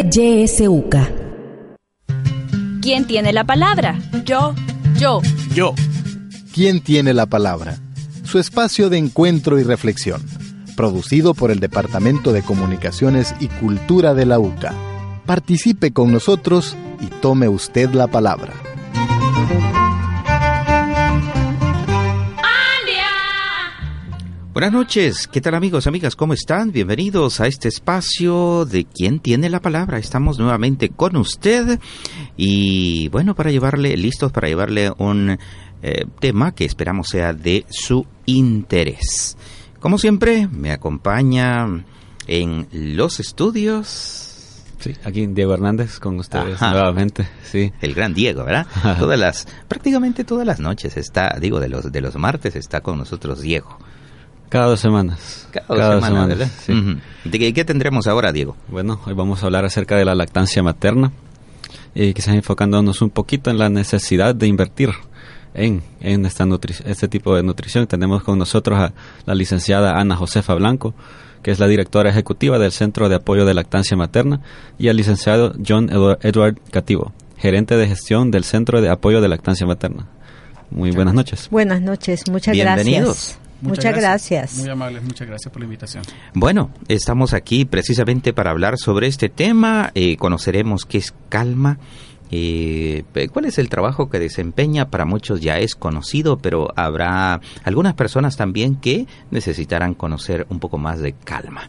YSUCA. ¿Quién tiene la palabra? Yo. Yo. Yo. ¿Quién tiene la palabra? Su espacio de encuentro y reflexión. Producido por el Departamento de Comunicaciones y Cultura de la UCA. Participe con nosotros y tome usted la palabra. Buenas noches, ¿qué tal amigos, amigas? ¿Cómo están? Bienvenidos a este espacio de ¿Quién tiene la palabra? Estamos nuevamente con usted y bueno, para llevarle, listos para llevarle un eh, tema que esperamos sea de su interés. Como siempre, me acompaña en los estudios Sí, aquí Diego Hernández con ustedes Ajá. nuevamente, sí. El gran Diego, ¿verdad? todas las, prácticamente todas las noches está, digo, de los de los martes está con nosotros Diego. Cada dos semanas. Cada dos Cada semanas, semanas, ¿verdad? Sí. Uh -huh. ¿De qué, qué, tendremos ahora, Diego? Bueno, hoy vamos a hablar acerca de la lactancia materna y quizás enfocándonos un poquito en la necesidad de invertir en, en esta este tipo de nutrición. Tenemos con nosotros a la licenciada Ana Josefa Blanco, que es la directora ejecutiva del Centro de Apoyo de Lactancia Materna, y al licenciado John Edward Cativo, gerente de gestión del Centro de Apoyo de Lactancia Materna. Muy buenas noches. Buenas noches, muchas Bienvenidos. gracias. Muchas, muchas gracias. gracias. Muy amables, muchas gracias por la invitación. Bueno, estamos aquí precisamente para hablar sobre este tema. Eh, conoceremos qué es calma. Eh, ¿Cuál es el trabajo que desempeña? Para muchos ya es conocido, pero habrá algunas personas también que necesitarán conocer un poco más de calma.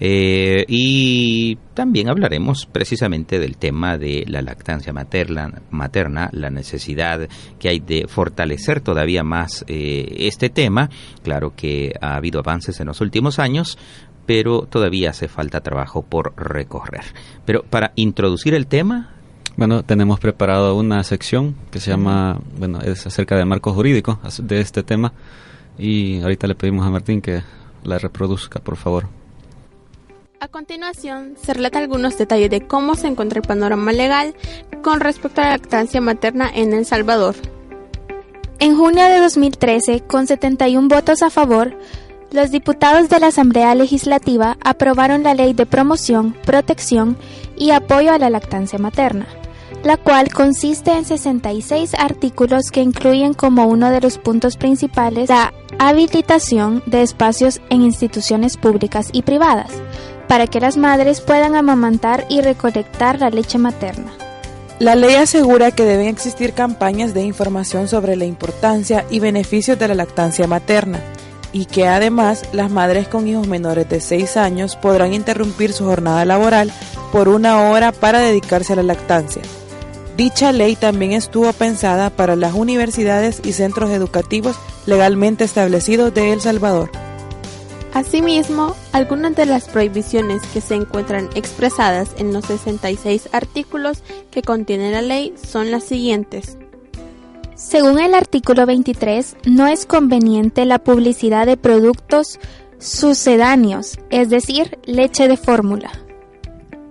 Eh, y también hablaremos precisamente del tema de la lactancia materna, materna la necesidad que hay de fortalecer todavía más eh, este tema. Claro que ha habido avances en los últimos años, pero todavía hace falta trabajo por recorrer. Pero para introducir el tema, bueno, tenemos preparado una sección que se llama, bueno, es acerca del marco jurídico de este tema y ahorita le pedimos a Martín que la reproduzca, por favor. A continuación, se relata algunos detalles de cómo se encuentra el panorama legal con respecto a la lactancia materna en El Salvador. En junio de 2013, con 71 votos a favor, los diputados de la Asamblea Legislativa aprobaron la Ley de Promoción, Protección y Apoyo a la Lactancia Materna la cual consiste en 66 artículos que incluyen como uno de los puntos principales la habilitación de espacios en instituciones públicas y privadas, para que las madres puedan amamantar y recolectar la leche materna. La ley asegura que deben existir campañas de información sobre la importancia y beneficios de la lactancia materna y que además las madres con hijos menores de 6 años podrán interrumpir su jornada laboral por una hora para dedicarse a la lactancia. Dicha ley también estuvo pensada para las universidades y centros educativos legalmente establecidos de El Salvador. Asimismo, algunas de las prohibiciones que se encuentran expresadas en los 66 artículos que contiene la ley son las siguientes. Según el artículo 23, no es conveniente la publicidad de productos sucedáneos, es decir, leche de fórmula.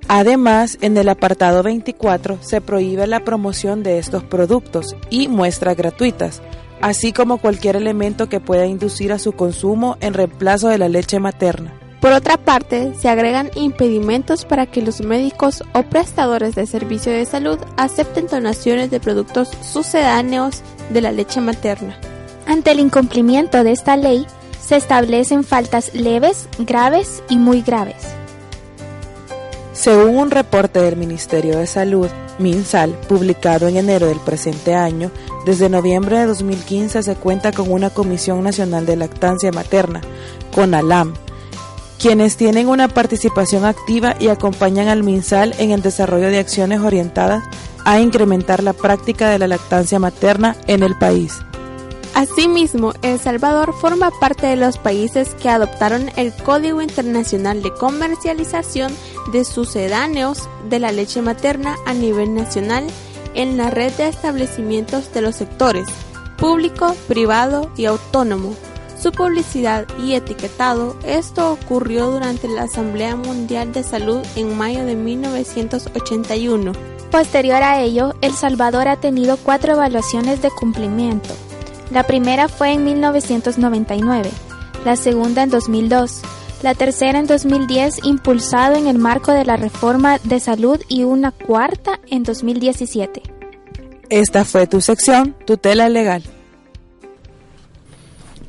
Además, en el apartado 24 se prohíbe la promoción de estos productos y muestras gratuitas, así como cualquier elemento que pueda inducir a su consumo en reemplazo de la leche materna. Por otra parte, se agregan impedimentos para que los médicos o prestadores de servicio de salud acepten donaciones de productos sucedáneos de la leche materna. Ante el incumplimiento de esta ley, se establecen faltas leves, graves y muy graves. Según un reporte del Ministerio de Salud, MinSal, publicado en enero del presente año, desde noviembre de 2015 se cuenta con una Comisión Nacional de Lactancia Materna, CONALAM, quienes tienen una participación activa y acompañan al MinSal en el desarrollo de acciones orientadas a incrementar la práctica de la lactancia materna en el país. Asimismo, El Salvador forma parte de los países que adoptaron el Código Internacional de Comercialización de Sucedáneos de la Leche Materna a nivel nacional en la red de establecimientos de los sectores público, privado y autónomo. Su publicidad y etiquetado, esto ocurrió durante la Asamblea Mundial de Salud en mayo de 1981. Posterior a ello, El Salvador ha tenido cuatro evaluaciones de cumplimiento. La primera fue en 1999, la segunda en 2002, la tercera en 2010 impulsado en el marco de la reforma de salud y una cuarta en 2017. Esta fue tu sección, tutela legal.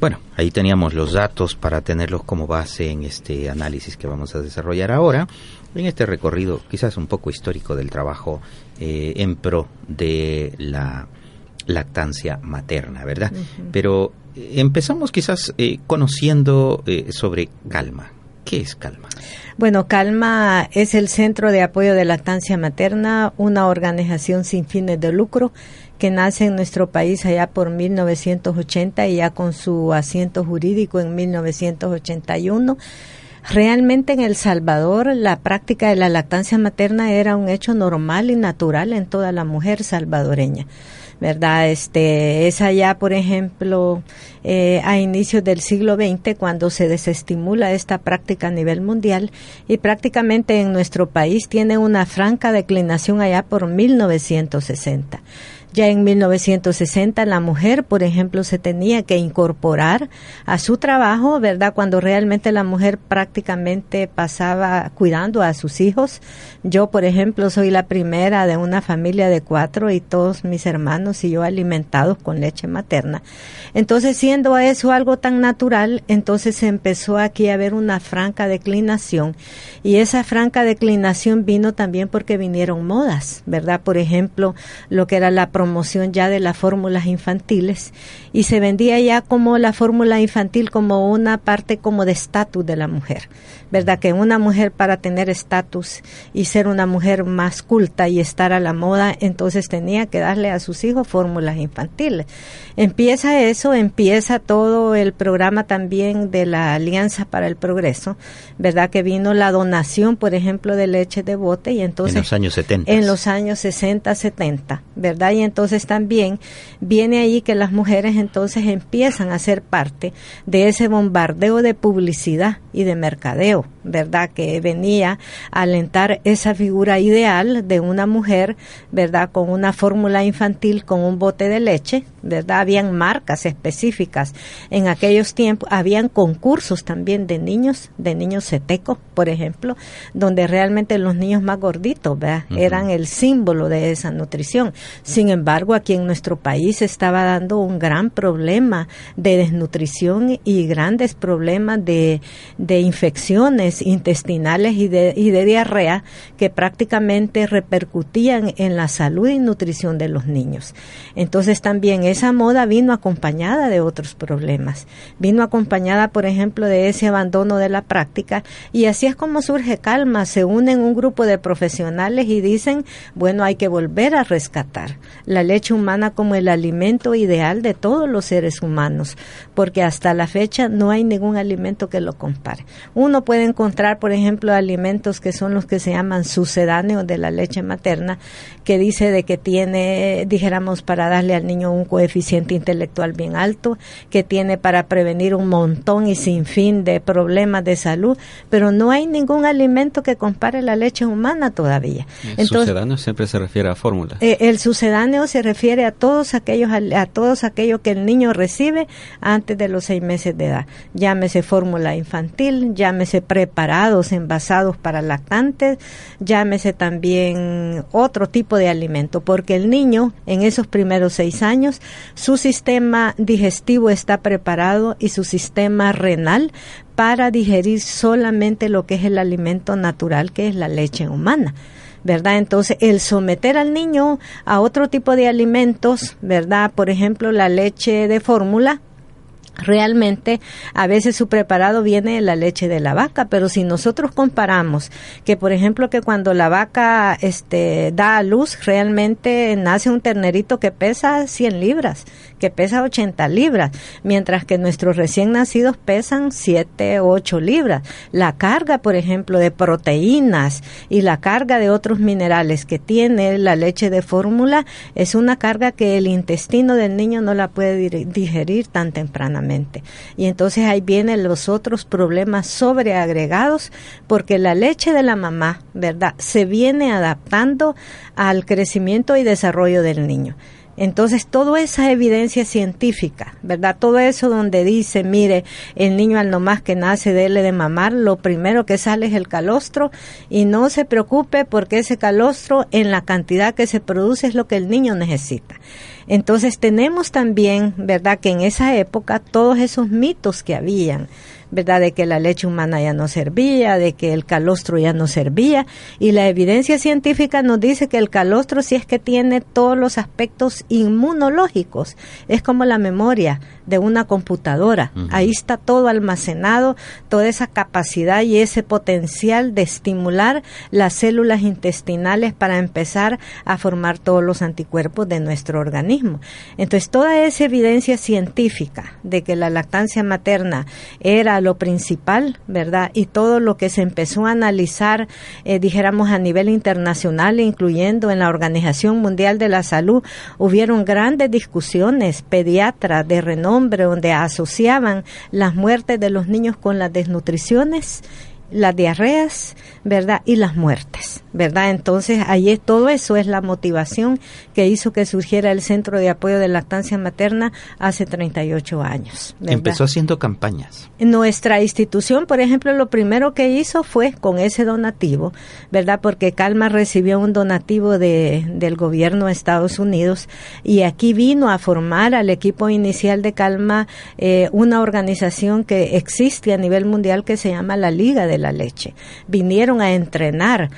Bueno, ahí teníamos los datos para tenerlos como base en este análisis que vamos a desarrollar ahora, en este recorrido quizás un poco histórico del trabajo eh, en pro de la lactancia materna, ¿verdad? Pero eh, empezamos quizás eh, conociendo sobre Calma. ¿Qué es Calma? Bueno, Calma es el Centro de Apoyo de Lactancia Materna, una organización sin fines de lucro que nace en nuestro país allá por 1980 y ya con su asiento jurídico en 1981. Realmente en El Salvador la práctica de la lactancia materna era un hecho normal y natural en toda la mujer salvadoreña. ¿Verdad? Este, es allá, por ejemplo, eh, a inicios del siglo XX cuando se desestimula esta práctica a nivel mundial y prácticamente en nuestro país tiene una franca declinación allá por 1960. Ya en 1960 la mujer, por ejemplo, se tenía que incorporar a su trabajo, ¿verdad? Cuando realmente la mujer prácticamente pasaba cuidando a sus hijos. Yo, por ejemplo, soy la primera de una familia de cuatro y todos mis hermanos y yo alimentados con leche materna. Entonces, siendo eso algo tan natural, entonces empezó aquí a haber una franca declinación y esa franca declinación vino también porque vinieron modas, ¿verdad? Por ejemplo, lo que era la promoción ya de las fórmulas infantiles y se vendía ya como la fórmula infantil como una parte como de estatus de la mujer, ¿verdad? Que una mujer para tener estatus y ser una mujer más culta y estar a la moda, entonces tenía que darle a sus hijos fórmulas infantiles. Empieza eso, empieza todo el programa también de la Alianza para el Progreso, ¿verdad? Que vino la donación, por ejemplo, de leche de bote y entonces... En los años 70. En los años 60, 70, ¿verdad? Y entonces también viene ahí que las mujeres entonces empiezan a ser parte de ese bombardeo de publicidad y de mercadeo, ¿verdad? Que venía a alentar esa figura ideal de una mujer, ¿verdad? Con una fórmula infantil, con un bote de leche, ¿verdad? Habían marcas específicas. En aquellos tiempos habían concursos también de niños, de niños setecos, por ejemplo, donde realmente los niños más gorditos, ¿verdad? Eran el símbolo de esa nutrición. Sin embargo, aquí en nuestro país estaba dando un gran problema de desnutrición y grandes problemas de, de intestinales y de, y de diarrea que prácticamente repercutían en la salud y nutrición de los niños. Entonces también esa moda vino acompañada de otros problemas. Vino acompañada, por ejemplo, de ese abandono de la práctica y así es como surge calma. Se unen un grupo de profesionales y dicen, bueno, hay que volver a rescatar la leche humana como el alimento ideal de todos los seres humanos, porque hasta la fecha no hay ningún alimento que lo compare. Uno puede encontrar, por ejemplo, alimentos que son los que se llaman sucedáneos de la leche materna, que dice de que tiene, dijéramos, para darle al niño un coeficiente intelectual bien alto, que tiene para prevenir un montón y sin fin de problemas de salud, pero no hay ningún alimento que compare la leche humana todavía. El sucedáneo siempre se refiere a fórmula. Eh, el sucedáneo se refiere a todos aquellos a todos aquellos que el niño recibe antes de los seis meses de edad. Llámese fórmula infantil, llámese preparados, envasados para lactantes, llámese también otro tipo de alimento, porque el niño en esos primeros seis años su sistema digestivo está preparado y su sistema renal para digerir solamente lo que es el alimento natural, que es la leche humana. ¿verdad? Entonces, el someter al niño a otro tipo de alimentos, ¿verdad? Por ejemplo, la leche de fórmula, realmente a veces su preparado viene de la leche de la vaca, pero si nosotros comparamos que por ejemplo que cuando la vaca este da a luz realmente nace un ternerito que pesa 100 libras, que pesa 80 libras, mientras que nuestros recién nacidos pesan 7 o 8 libras. La carga, por ejemplo, de proteínas y la carga de otros minerales que tiene la leche de fórmula es una carga que el intestino del niño no la puede digerir tan tempranamente. Y entonces ahí vienen los otros problemas sobreagregados porque la leche de la mamá, ¿verdad? Se viene adaptando al crecimiento y desarrollo del niño. Entonces, toda esa evidencia científica, ¿verdad? Todo eso donde dice, mire, el niño al nomás que nace dele de mamar, lo primero que sale es el calostro y no se preocupe porque ese calostro en la cantidad que se produce es lo que el niño necesita. Entonces tenemos también, ¿verdad?, que en esa época todos esos mitos que habían, ¿verdad?, de que la leche humana ya no servía, de que el calostro ya no servía, y la evidencia científica nos dice que el calostro sí es que tiene todos los aspectos inmunológicos, es como la memoria de una computadora, ahí está todo almacenado, toda esa capacidad y ese potencial de estimular las células intestinales para empezar a formar todos los anticuerpos de nuestro organismo. Entonces, toda esa evidencia científica de que la lactancia materna era lo principal, ¿verdad? Y todo lo que se empezó a analizar, eh, dijéramos, a nivel internacional, incluyendo en la Organización Mundial de la Salud, hubieron grandes discusiones pediatras de renombre donde asociaban las muertes de los niños con las desnutriciones las diarreas, ¿verdad? Y las muertes, ¿verdad? Entonces, ahí es, todo eso es la motivación que hizo que surgiera el Centro de Apoyo de Lactancia Materna hace 38 años. Empezó haciendo campañas. Nuestra institución, por ejemplo, lo primero que hizo fue con ese donativo, ¿verdad? Porque Calma recibió un donativo de, del gobierno de Estados Unidos y aquí vino a formar al equipo inicial de Calma eh, una organización que existe a nivel mundial que se llama la Liga de la leche. Vinieron a entrenar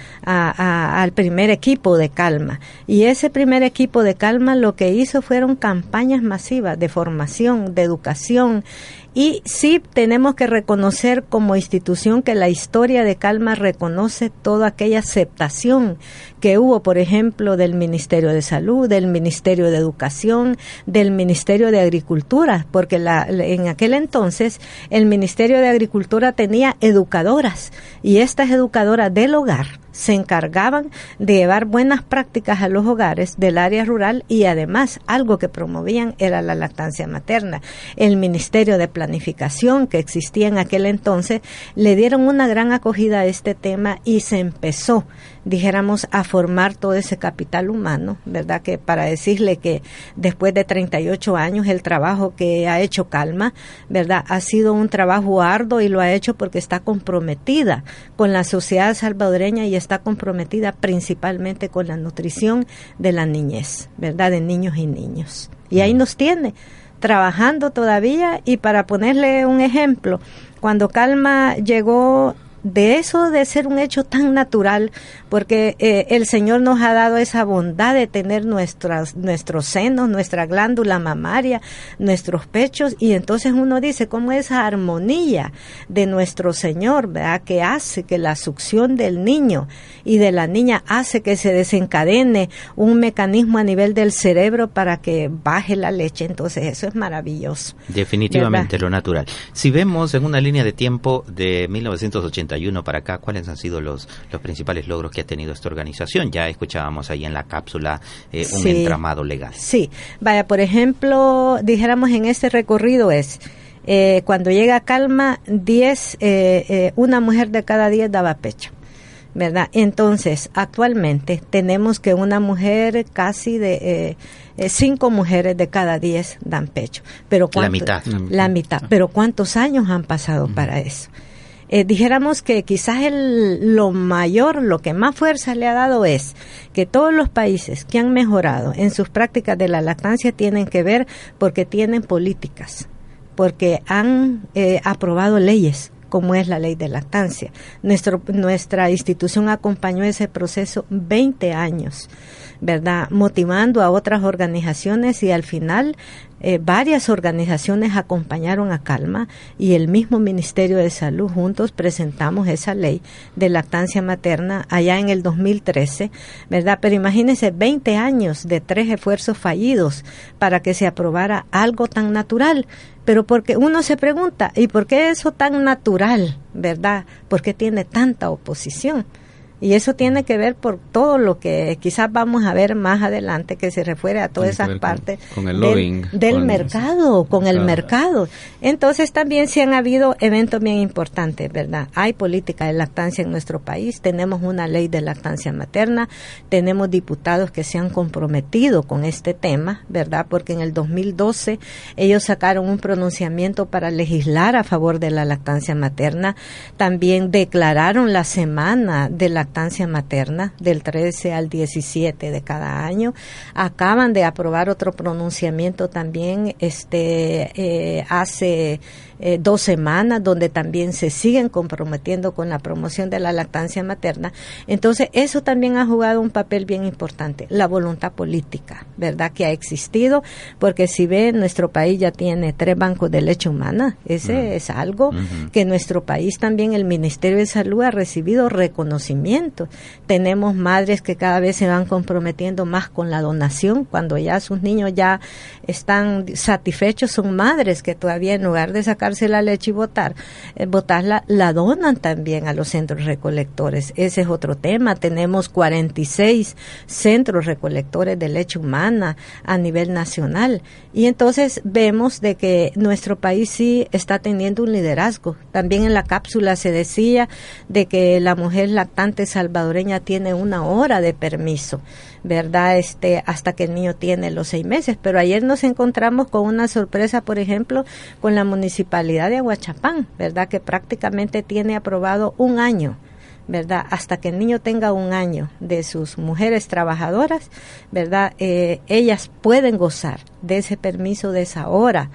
al primer equipo de Calma. Y ese primer equipo de Calma lo que hizo fueron campañas masivas de formación, de educación y sí tenemos que reconocer como institución que la historia de Calma reconoce toda aquella aceptación que hubo, por ejemplo, del Ministerio de Salud, del Ministerio de Educación, del Ministerio de Agricultura, porque la, en aquel entonces el Ministerio de Agricultura tenía educadoras y estas educadoras del hogar se encargaban de llevar buenas prácticas a los hogares del área rural y además algo que promovían era la lactancia materna. El Ministerio de Planificación que existía en aquel entonces le dieron una gran acogida a este tema y se empezó dijéramos, a formar todo ese capital humano, ¿verdad? Que para decirle que después de 38 años el trabajo que ha hecho Calma, ¿verdad? Ha sido un trabajo arduo y lo ha hecho porque está comprometida con la sociedad salvadoreña y está comprometida principalmente con la nutrición de la niñez, ¿verdad? De niños y niños. Y ahí nos tiene trabajando todavía y para ponerle un ejemplo, cuando Calma llegó de eso de ser un hecho tan natural, porque eh, el Señor nos ha dado esa bondad de tener nuestras, nuestros senos, nuestra glándula mamaria, nuestros pechos, y entonces uno dice cómo esa armonía de nuestro Señor, ¿verdad? que hace que la succión del niño y de la niña hace que se desencadene un mecanismo a nivel del cerebro para que baje la leche, entonces eso es maravilloso. Definitivamente lo natural. Si vemos en una línea de tiempo de 1980, para acá, ¿cuáles han sido los, los principales logros que ha tenido esta organización? Ya escuchábamos ahí en la cápsula eh, un entramado legal. Sí, vaya, por ejemplo, dijéramos en este recorrido es... Eh, cuando llega Calma, 10, eh, una mujer de cada 10 daba pecho. ¿verdad? Entonces, actualmente tenemos que una mujer casi de cinco mujeres de cada diez dan pecho. Pero la mitad. La mitad. Pero ¿cuántos años han pasado para eso? Eh, dijéramos que quizás el, lo mayor, lo que más fuerza le ha dado es que todos los países que han mejorado en sus prácticas de la lactancia tienen que ver porque tienen políticas, porque han eh, aprobado leyes como es la ley de lactancia. Nuestra institución acompañó ese proceso 20 años, ¿verdad? Motivando a otras organizaciones y al final eh, varias organizaciones acompañaron a Calma y el mismo Ministerio de Salud juntos presentamos esa ley de lactancia materna allá en el 2013, ¿verdad? Pero imagínense 20 años de tres esfuerzos fallidos para que se aprobara algo tan natural pero porque uno se pregunta, ¿y por qué eso tan natural, verdad? ¿Por qué tiene tanta oposición? Y eso tiene que ver por todo lo que quizás vamos a ver más adelante que se refiere a todas esas partes del, mercado, con el mercado. Entonces también sí han habido eventos bien importantes, ¿verdad? Hay política de lactancia en nuestro país, tenemos una ley de lactancia materna, tenemos diputados que se han comprometido con este tema, ¿verdad? Porque en el 2012 ellos sacaron un pronunciamiento para legislar a favor de la lactancia materna, también declararon la semana de la materna del 13 al 17 de cada año. Acaban de aprobar otro pronunciamiento también este eh, hace eh, dos semanas, donde también se siguen comprometiendo con la promoción de la lactancia materna. Entonces, eso también ha jugado un papel bien importante, la voluntad política, ¿verdad? Que ha existido, porque si ve, nuestro país ya tiene tres bancos de leche humana, ese es algo que nuestro país también, el Ministerio de Salud ha recibido reconocimiento. Tenemos madres que cada vez se van comprometiendo más con la donación, cuando ya sus niños ya están satisfechos, son madres que todavía en lugar de sacar la leche y botar, eh, botarla, la donan también a los centros recolectores. Ese es otro tema. Tenemos 46 centros recolectores de leche humana a nivel nacional. Y entonces vemos de que nuestro país sí está teniendo un liderazgo. También en la cápsula se decía de que la mujer lactante salvadoreña tiene una hora de permiso. ¿verdad? Este, hasta que el niño tiene los seis meses. Pero ayer nos encontramos con una sorpresa, por ejemplo, con la municipalidad de Aguachapán, ¿verdad? Que prácticamente tiene aprobado un año. ¿verdad? Hasta que el niño tenga un año de sus mujeres trabajadoras, ¿verdad? Eh, ellas pueden gozar de ese permiso de esa hora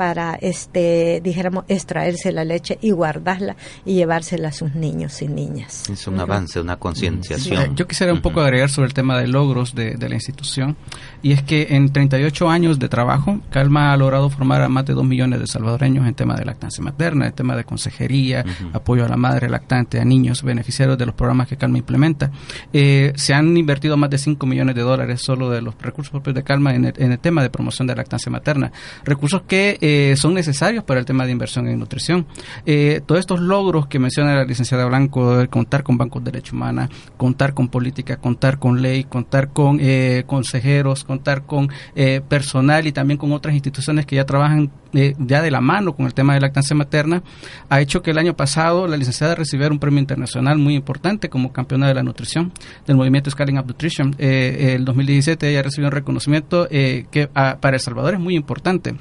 para, este, dijéramos, extraerse la leche y guardarla y llevársela a sus niños y niñas. Es un avance, una concienciación. Yo quisiera un poco agregar sobre el tema de logros de, la institución, y es que en 38 años de trabajo, Calma ha logrado formar a más de 2 millones de salvadoreños en tema de lactancia materna, en tema de consejería, apoyo a la madre lactante, a niños beneficiarios de los programas que Calma implementa. Eh, se han invertido más de 5 millones de dólares solo de los recursos propios de Calma en el, tema de promoción de lactancia materna. Recursos que eh, son necesarios para el tema de inversión en nutrición. Eh, todos estos logros que menciona la licenciada Blanco, contar con bancos de derecho humana, contar con política, contar con ley, contar con eh, consejeros, contar con eh, personal y también con otras instituciones que ya trabajan ya de la mano con el tema de lactancia materna, ha hecho que el año pasado la licenciada recibiera un premio internacional muy importante como campeona de la nutrición del movimiento Scaling Up Nutrition. el 2017 ella recibió un reconocimiento que ah, para El Salvador es muy importante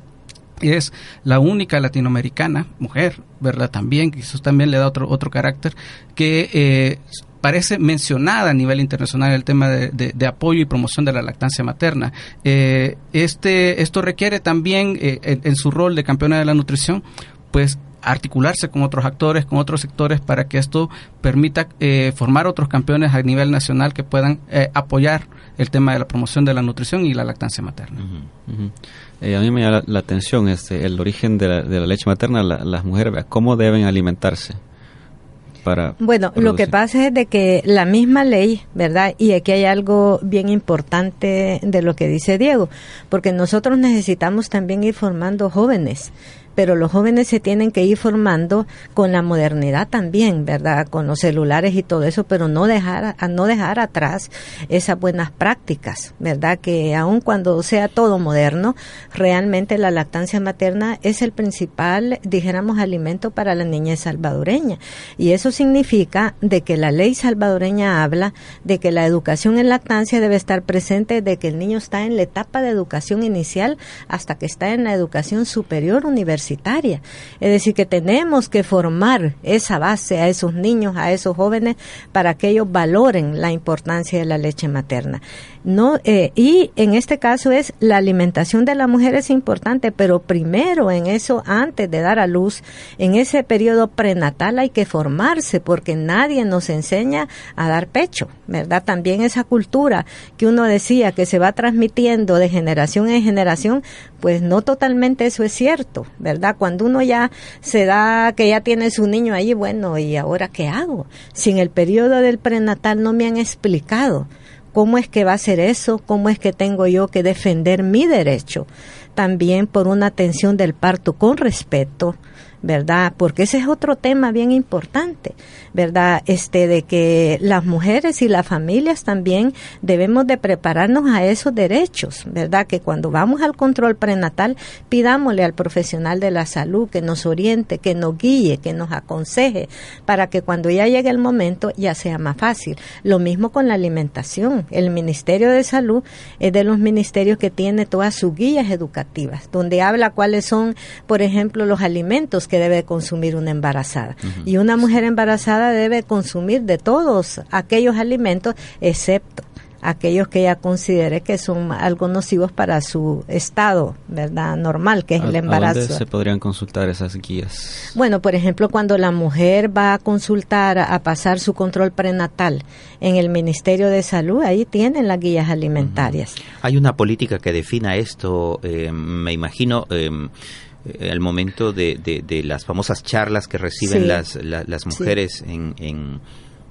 es la única latinoamericana, mujer, ¿verdad? También, que eso también le da otro, otro carácter, que eh, parece mencionada a nivel internacional el tema de, apoyo y promoción de la lactancia materna. Eh, este, esto requiere también, eh, en, su rol de campeona de la nutrición, pues articularse con otros actores, con otros sectores, para que esto permita formar otros campeones a nivel nacional que puedan apoyar el tema de la promoción de la nutrición y la lactancia materna. Eh, a mí me llama la, atención este, el origen de la, de la leche materna, las mujeres, cómo deben alimentarse. Para bueno, lo que pasa es de que la misma ley, ¿verdad? Y aquí hay algo bien importante de lo que dice Diego, porque nosotros necesitamos también ir formando jóvenes pero los jóvenes se tienen que ir formando con la modernidad también, ¿verdad? Con los celulares y todo eso, pero no dejar, no dejar atrás esas buenas prácticas, ¿verdad? Que aun cuando sea todo moderno, realmente la lactancia materna es el principal, dijéramos, alimento para la niñez salvadoreña. Y eso significa de que la ley salvadoreña habla de que la educación en lactancia debe estar presente de que el niño está en la etapa de educación inicial hasta que está en la educación superior universitaria Es decir, que tenemos que formar esa base a esos niños, a esos jóvenes, para que ellos valoren la importancia de la leche materna. No, eh, y en este caso es la alimentación de la mujer es importante, pero primero en eso, antes de dar a luz, en ese periodo prenatal hay que formarse, porque nadie nos enseña a dar pecho, ¿verdad? También esa cultura que uno decía que se va transmitiendo de generación en generación, pues no totalmente eso es cierto, ¿verdad? Cuando uno ya se da que ya tiene su niño ahí, bueno, ¿y ahora qué hago? Si en el periodo del prenatal no me han explicado ¿Cómo es que va a ser eso? ¿Cómo es que tengo yo que defender mi derecho? También por una atención del parto con respeto, ¿verdad? Porque ese es otro tema bien importante, ¿verdad? Este de que las mujeres y las familias también debemos de prepararnos a esos derechos, ¿verdad? Que cuando vamos al control prenatal pidámosle al profesional de la salud que nos oriente, que nos guíe, que nos aconseje para que cuando ya llegue el momento ya sea más fácil. Lo mismo con la alimentación. El Ministerio de Salud es de los ministerios que tiene todas sus guías educativas, donde habla cuáles son, por ejemplo, los alimentos que debe consumir una embarazada. Y una mujer embarazada debe consumir de todos aquellos alimentos, excepto aquellos que ella considere que son algo nocivos para su estado, ¿verdad? Normal, que es el embarazo. dónde se podrían consultar esas guías? Bueno, por ejemplo, cuando la mujer va a consultar, a, pasar su control prenatal en el Ministerio de Salud, ahí tienen las guías alimentarias. Hay una política que defina esto, eh, me imagino. Eh, el momento de, de, las famosas charlas que reciben las, las mujeres en, en,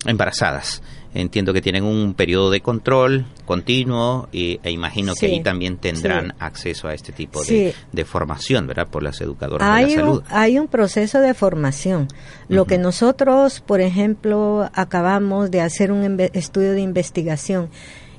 embarazadas. Entiendo que tienen un periodo de control continuo y, e imagino que ahí también tendrán acceso a este tipo de, de, formación, ¿verdad? Por las educadoras hay de la salud. Un, hay un proceso de formación. Lo que nosotros, por ejemplo, acabamos de hacer un estudio de investigación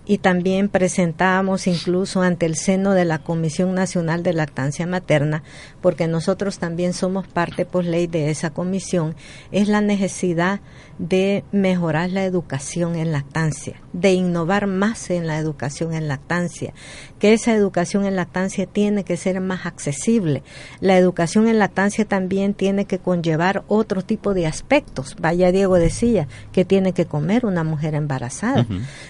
y también presentamos incluso ante el seno de la Comisión Nacional de Lactancia Materna, porque nosotros también somos parte por ley de esa comisión, es la necesidad de mejorar la educación en lactancia, de innovar más en la educación en lactancia, que esa educación en lactancia tiene que ser más accesible. La educación en lactancia también tiene que conllevar otro tipo de aspectos. Vaya Diego decía que tiene que comer una mujer embarazada,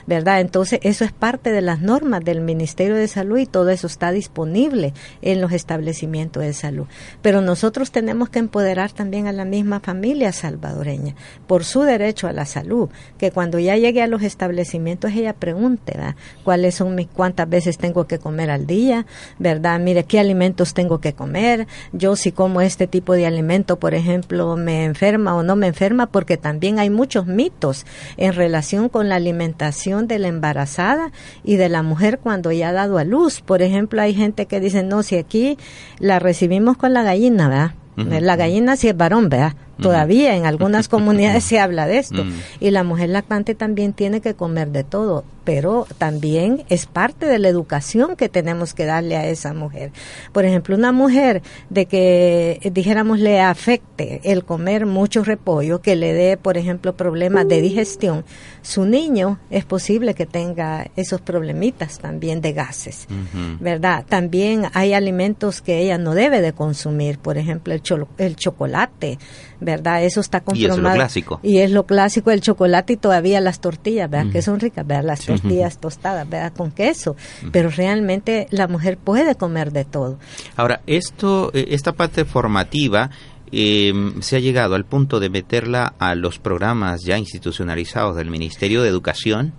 ¿verdad? Entonces eso es parte de las normas del Ministerio de Salud y todo eso está disponible en los establecimientos de salud. Pero nosotros tenemos que empoderar también a la misma familia salvadoreña por su derecho a la salud, que cuando ya llegue a los establecimientos ella pregunte. ¿Cuáles son mis cuántas veces tengo que comer al día? ¿Verdad? Mire, ¿qué alimentos tengo que comer? Yo si como este tipo de alimento, por ejemplo, me enferma o no me enferma, porque también hay muchos mitos en relación con la alimentación de la embarazada y de la mujer cuando ya ha dado a luz. Por ejemplo, hay gente que dice, no, si aquí la recibimos con la gallina, ¿verdad? La gallina si es varón, ¿verdad? Todavía en algunas comunidades se habla de esto. Y la mujer lactante también tiene que comer de todo, pero también es parte de la educación que tenemos que darle a esa mujer. Por ejemplo, una mujer de que, dijéramos, le afecte el comer mucho repollo, que le dé, por ejemplo, problemas de digestión, su niño es posible que tenga esos problemitas también de gases, ¿verdad? También hay alimentos que ella no debe de consumir, por ejemplo, el, el chocolate, ¿verdad? Eso está comprobado. Y es lo clásico. Y es lo clásico el chocolate y todavía las tortillas, ¿verdad? Que son ricas, ¿verdad? Las tortillas tostadas, ¿verdad? Con queso. Pero realmente la mujer puede comer de todo. Ahora, esto, eh, esta parte formativa eh, se ha llegado al punto de meterla a los programas ya institucionalizados del Ministerio de Educación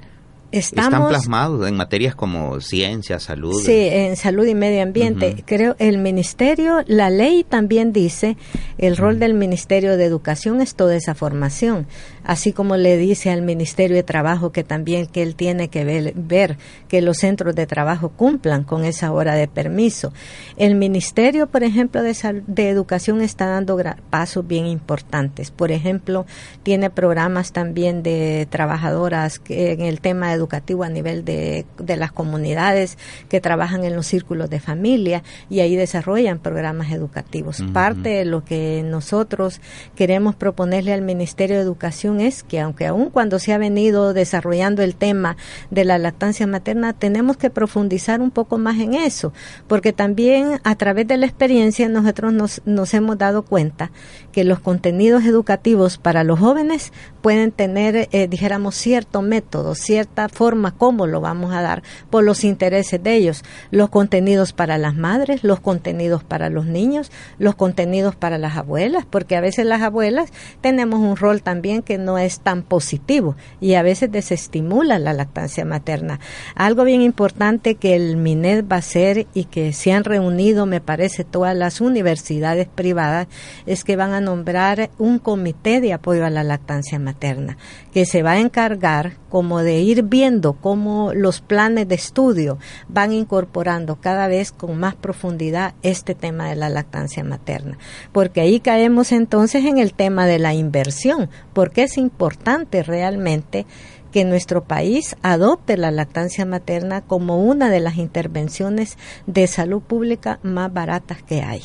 están plasmados en materias como ciencia, salud. Sí, en salud y medio ambiente. Creo el ministerio, la ley también dice, el rol del Ministerio de Educación es toda esa formación, así como le dice al Ministerio de Trabajo que también que él tiene que ver, ver que los centros de trabajo cumplan con esa hora de permiso. El Ministerio, por ejemplo, de, de Educación está dando pasos bien importantes. Por ejemplo, tiene programas también de trabajadoras que en el tema educativo a nivel de, de las comunidades que trabajan en los círculos de familia y ahí desarrollan programas educativos. Parte de lo que nosotros queremos proponerle al Ministerio de Educación es que aunque aún cuando se ha venido desarrollando el tema de la lactancia materna, tenemos que profundizar un poco más en eso, porque también a través de la experiencia nosotros nos, nos hemos dado cuenta que los contenidos educativos para los jóvenes pueden tener, eh, dijéramos, cierto método, cierta forma cómo lo vamos a dar por los intereses de ellos. Los contenidos para las madres, los contenidos para los niños, los contenidos para las abuelas, porque a veces las abuelas tenemos un rol también que no es tan positivo y a veces desestimula la lactancia materna. Algo bien importante que el MINED va a hacer y que se han reunido, me parece, todas las universidades privadas, es que van a nombrar un comité de apoyo a la lactancia materna, que se va a encargar como de ir viendo cómo los planes de estudio van incorporando cada vez con más profundidad este tema de la lactancia materna. Porque ahí caemos entonces en el tema de la inversión, porque es importante realmente que nuestro país adopte la lactancia materna como una de las intervenciones de salud pública más baratas que hay.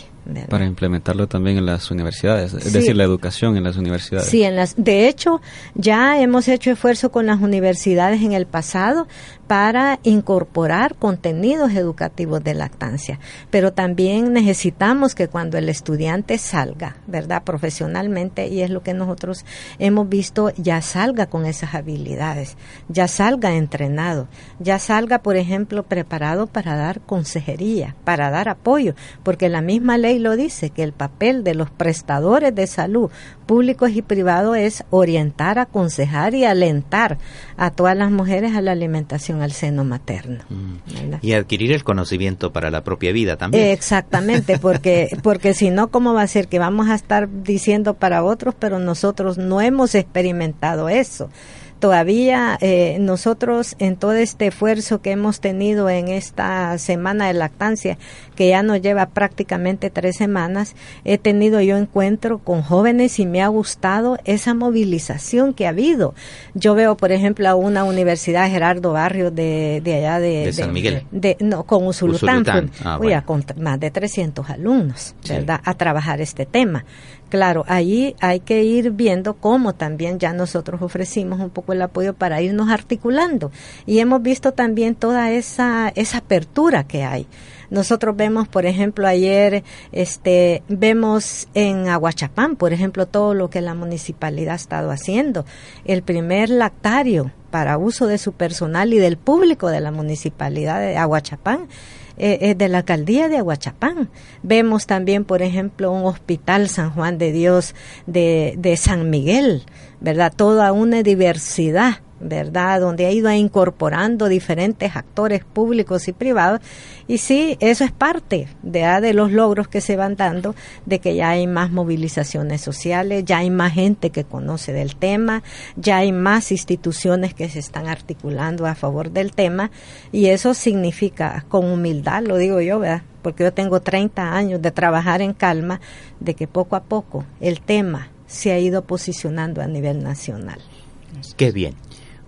Para implementarlo también en las universidades, es decir, la educación en las universidades. Sí, en las, de hecho, ya hemos hecho esfuerzo con las universidades en el pasado para incorporar contenidos educativos de lactancia, pero también necesitamos que cuando el estudiante salga, ¿verdad? Profesionalmente, y es lo que nosotros hemos visto, ya salga con esas habilidades, ya salga entrenado, ya salga, por ejemplo, preparado para dar consejería, para dar apoyo, porque la misma ley lo dice, que el papel de los prestadores de salud públicos y privados es orientar, aconsejar y alentar a todas las mujeres a la alimentación al seno materno. Mm. Y adquirir el conocimiento para la propia vida también. Exactamente, porque, porque si no, ¿cómo va a ser que vamos a estar diciendo para otros, pero nosotros no hemos experimentado eso? Todavía eh, nosotros en todo este esfuerzo que hemos tenido en esta semana de lactancia, que ya nos lleva prácticamente tres semanas, he tenido yo encuentro con jóvenes y me ha gustado esa movilización que ha habido. Yo veo, por ejemplo, a una universidad Gerardo Barrio de, de allá de, de San Miguel. De, no, con Usulután, Usulután. Ah, con más de 300 alumnos, ¿verdad? A trabajar este tema. Claro, ahí hay que ir viendo cómo también ya nosotros ofrecimos un poco el apoyo para irnos articulando y hemos visto también toda esa esa apertura que hay. Nosotros vemos, por ejemplo, ayer este vemos en Aguachapán, por ejemplo, todo lo que la municipalidad ha estado haciendo. El primer lactario para uso de su personal y del público de la municipalidad de Aguachapán eh, de la alcaldía de Aguachapán. Vemos también, por ejemplo, un hospital San Juan de Dios de, de San Miguel, ¿verdad? Toda una diversidad ¿verdad? Donde ha ido incorporando diferentes actores públicos y privados. Y sí, eso es parte de, de los logros que se van dando, de que ya hay más movilizaciones sociales, ya hay más gente que conoce del tema, ya hay más instituciones que se están articulando a favor del tema. Y eso significa, con humildad, lo digo yo, ¿verdad? Porque yo tengo 30 años de trabajar en calma, de que poco a poco el tema se ha ido posicionando a nivel nacional. Qué bien.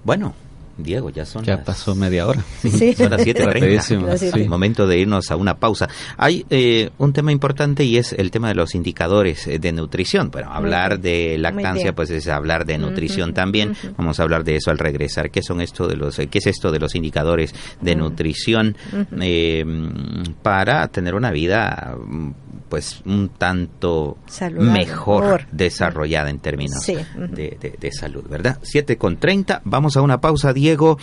Bueno, Diego, ya son ya las... pasó media hora. Sí. Son las 7.30. Rapidísimo, sí. Momento de irnos a una pausa. Hay eh, un tema importante y es el tema de los indicadores eh, de nutrición. Bueno, hablar de lactancia pues es hablar de nutrición también. Vamos a hablar de eso al regresar. ¿Qué son esto de los eh, qué es esto de los indicadores de nutrición eh, para tener una vida pues un tanto Saludable. mejor desarrollada en términos Sí, de, de- de salud, ¿verdad? 7 con 30, vamos a una pausa, Diego,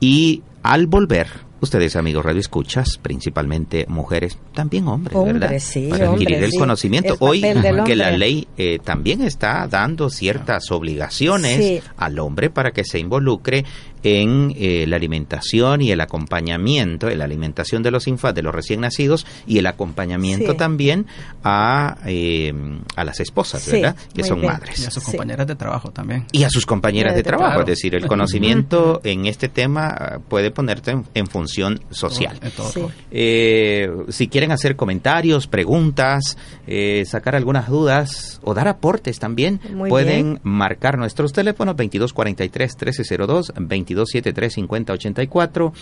y al volver, ustedes amigos radio escuchas, principalmente mujeres, también hombres, ¿verdad? Sí, Para adquirir hombres, el sí. conocimiento. El Hoy que la ley eh, también está dando ciertas obligaciones al hombre para que se involucre en eh, la alimentación y el acompañamiento, en la alimentación de los infantes, de los recién nacidos y el acompañamiento Sí. también a, eh, a las esposas, Sí, ¿verdad? Que son bien. madres Y a sus Sí. compañeras de trabajo también. y a sus compañeras de Claro. trabajo. Es decir, el conocimiento en este tema ah, puede ponerte en, en función Todo- social. Eh, si quieren hacer comentarios, preguntas, eh, sacar algunas dudas o dar aportes también, Muy pueden bien. marcar nuestros teléfonos 2243-1302, 2273-5084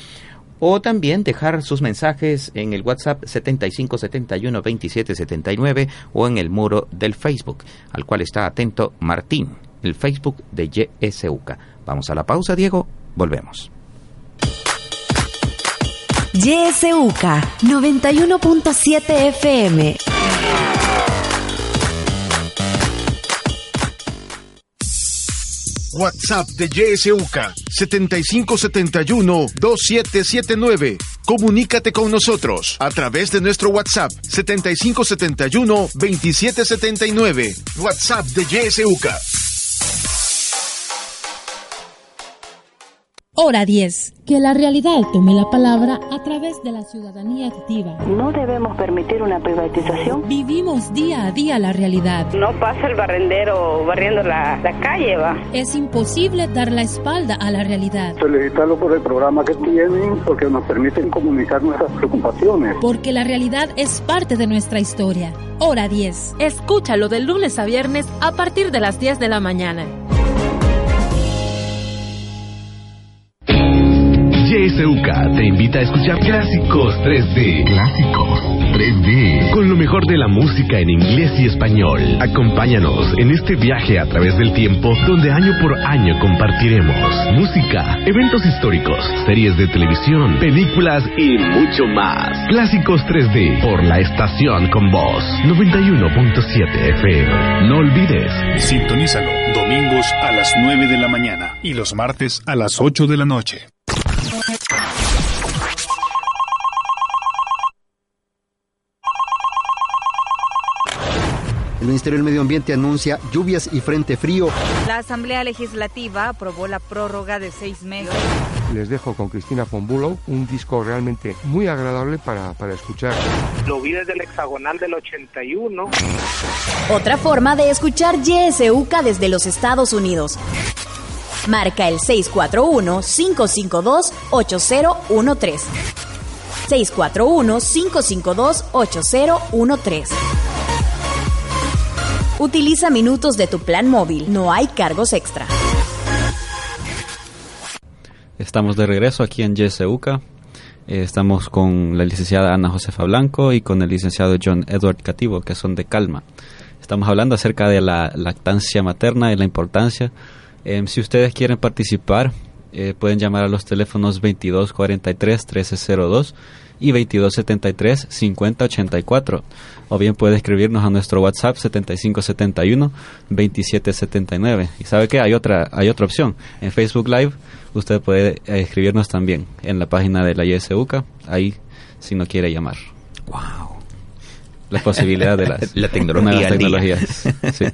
o también dejar sus mensajes en el WhatsApp 7571-2779 o en el muro del Facebook, al cual está atento Martín, el Facebook de YSUCA. Vamos a la pausa, Diego, volvemos. YSUCA 91.7 FM WhatsApp de YSUCA 7571-2779. Comunícate con nosotros a través de nuestro WhatsApp 7571-2779. WhatsApp de YSUCA. Hora 10. Que la realidad tome la palabra a través de la ciudadanía activa. No debemos permitir una privatización. Vivimos día a día la realidad. No pasa el barrendero barriendo la, la calle, va. Es imposible dar la espalda a la realidad. Felicitarlo por el programa que tienen porque nos permiten comunicar nuestras preocupaciones. Porque la realidad es parte de nuestra historia. Hora 10. Escúchalo de lunes a viernes a partir de las 10 de la mañana. YSUCA te invita a escuchar clásicos 3D. Clásicos 3D. Con lo mejor de la música en inglés y español. Acompáñanos en este viaje a través del tiempo donde año por año compartiremos música, eventos históricos, series de televisión, películas y mucho más. Clásicos 3D por la estación con voz 91.7 FM. No olvides. Sintonízalo domingos a las 9 de la mañana y los martes a las 8 de la noche. El Ministerio del Medio Ambiente anuncia lluvias y frente frío. La Asamblea Legislativa aprobó la prórroga de seis meses. Les dejo con Cristina Pombulo, un disco realmente muy agradable para, para escuchar. Lo vi desde el hexagonal del 81. Otra forma de escuchar YSUCA desde los Estados Unidos. Marca el 641-552-8013. 641-552-8013. Utiliza minutos de tu plan móvil, no hay cargos extra. Estamos de regreso aquí en YSUCA. Eh, estamos con la licenciada Ana Josefa Blanco y con el licenciado John Edward Cativo, que son de Calma. Estamos hablando acerca de la lactancia materna y la importancia. Eh, si ustedes quieren participar, eh, pueden llamar a los teléfonos 2243-1302 y 2273-5084. O bien puede escribirnos a nuestro WhatsApp 7571-2779. Y sabe que hay otra, hay otra opción. En Facebook Live usted puede eh, escribirnos también en la página de la ISUCA, ahí si no quiere llamar. ¡Wow! La posibilidad de las, la tecnología. Las tecnologías. Sí.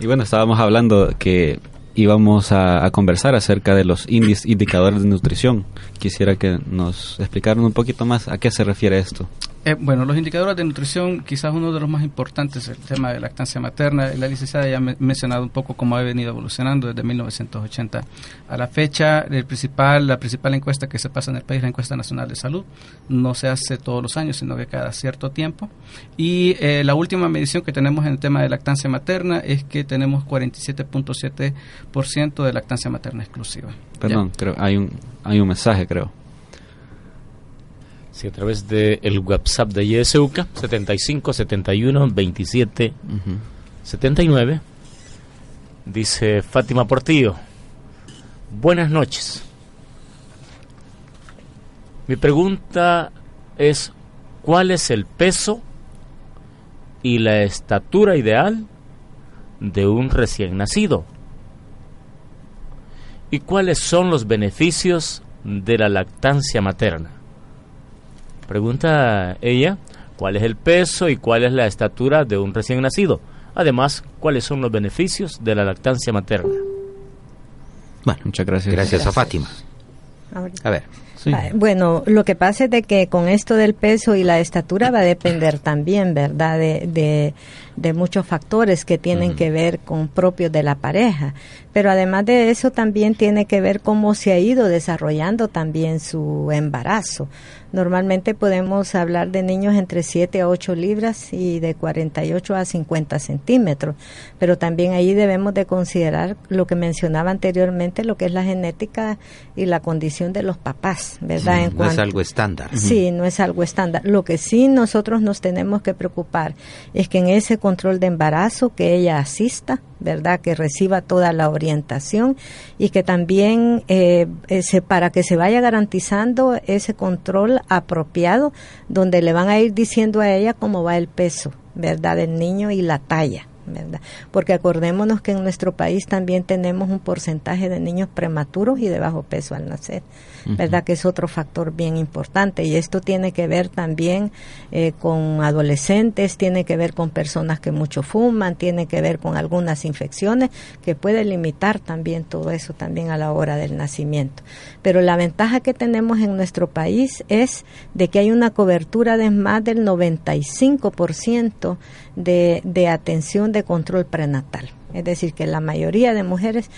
Y bueno, estábamos hablando que íbamos a, a, conversar acerca de los indicadores de nutrición. Quisiera que nos explicaran un poquito más a qué se refiere esto. Eh, bueno, los indicadores de nutrición, quizás uno de los más importantes, el tema de lactancia materna. La licenciada ya ha mencionado un poco cómo ha venido evolucionando desde 1980 a la fecha. El principal, la principal encuesta que se pasa en el país es la encuesta nacional de salud. No se hace todos los años, sino que cada cierto tiempo. Y eh, la última medición que tenemos en el tema de lactancia materna es que tenemos 47.7% de lactancia materna exclusiva. Perdón, creo hay un hay un mensaje, creo. Sí, a través del el WhatsApp de YSUCA, 75 71 27 79. Dice Fátima Portillo. Buenas noches. Mi pregunta es, ¿cuál es el peso y la estatura ideal de un recién nacido? ¿Y cuáles son los beneficios de la lactancia materna? Pregunta ella, ¿cuál es el peso y cuál es la estatura de un recién nacido? Además, ¿cuáles son los beneficios de la lactancia materna? Bueno, muchas gracias. Gracias a Fátima. A ver. Ah, Bueno, lo que pasa es de que con esto del peso y la estatura va a depender también, ¿verdad? De, de, de muchos factores que tienen que ver con propios de la pareja. Pero además de eso también tiene que ver cómo se ha ido desarrollando también su embarazo. Normalmente podemos hablar de niños entre 7 a 8 libras y de 48 a 50 centímetros, pero también ahí debemos de considerar lo que mencionaba anteriormente, lo que es la genética y la condición de los papás, ¿verdad? Sí, no es algo estándar. Sí, no es algo estándar. Lo que sí nosotros nos tenemos que preocupar es que en ese control de embarazo que ella asista, ¿verdad? Que reciba toda la orientación y que también eh, para que se vaya garantizando ese control apropiado donde le van a ir diciendo a ella cómo va el peso, ¿verdad? Del niño y la talla. ¿verdad? Porque acordémonos que en nuestro país también tenemos un porcentaje de niños prematuros y de bajo peso al nacer. ¿Verdad? Que es otro factor bien importante. Y esto tiene que ver también eh, con adolescentes, tiene que ver con personas que mucho fuman, tiene que ver con algunas infecciones que puede limitar también todo eso también a la hora del nacimiento. Pero la ventaja que tenemos en nuestro país es de que hay una cobertura de más del 95% de, de atención de control prenatal. Es decir, que la mayoría de mujeres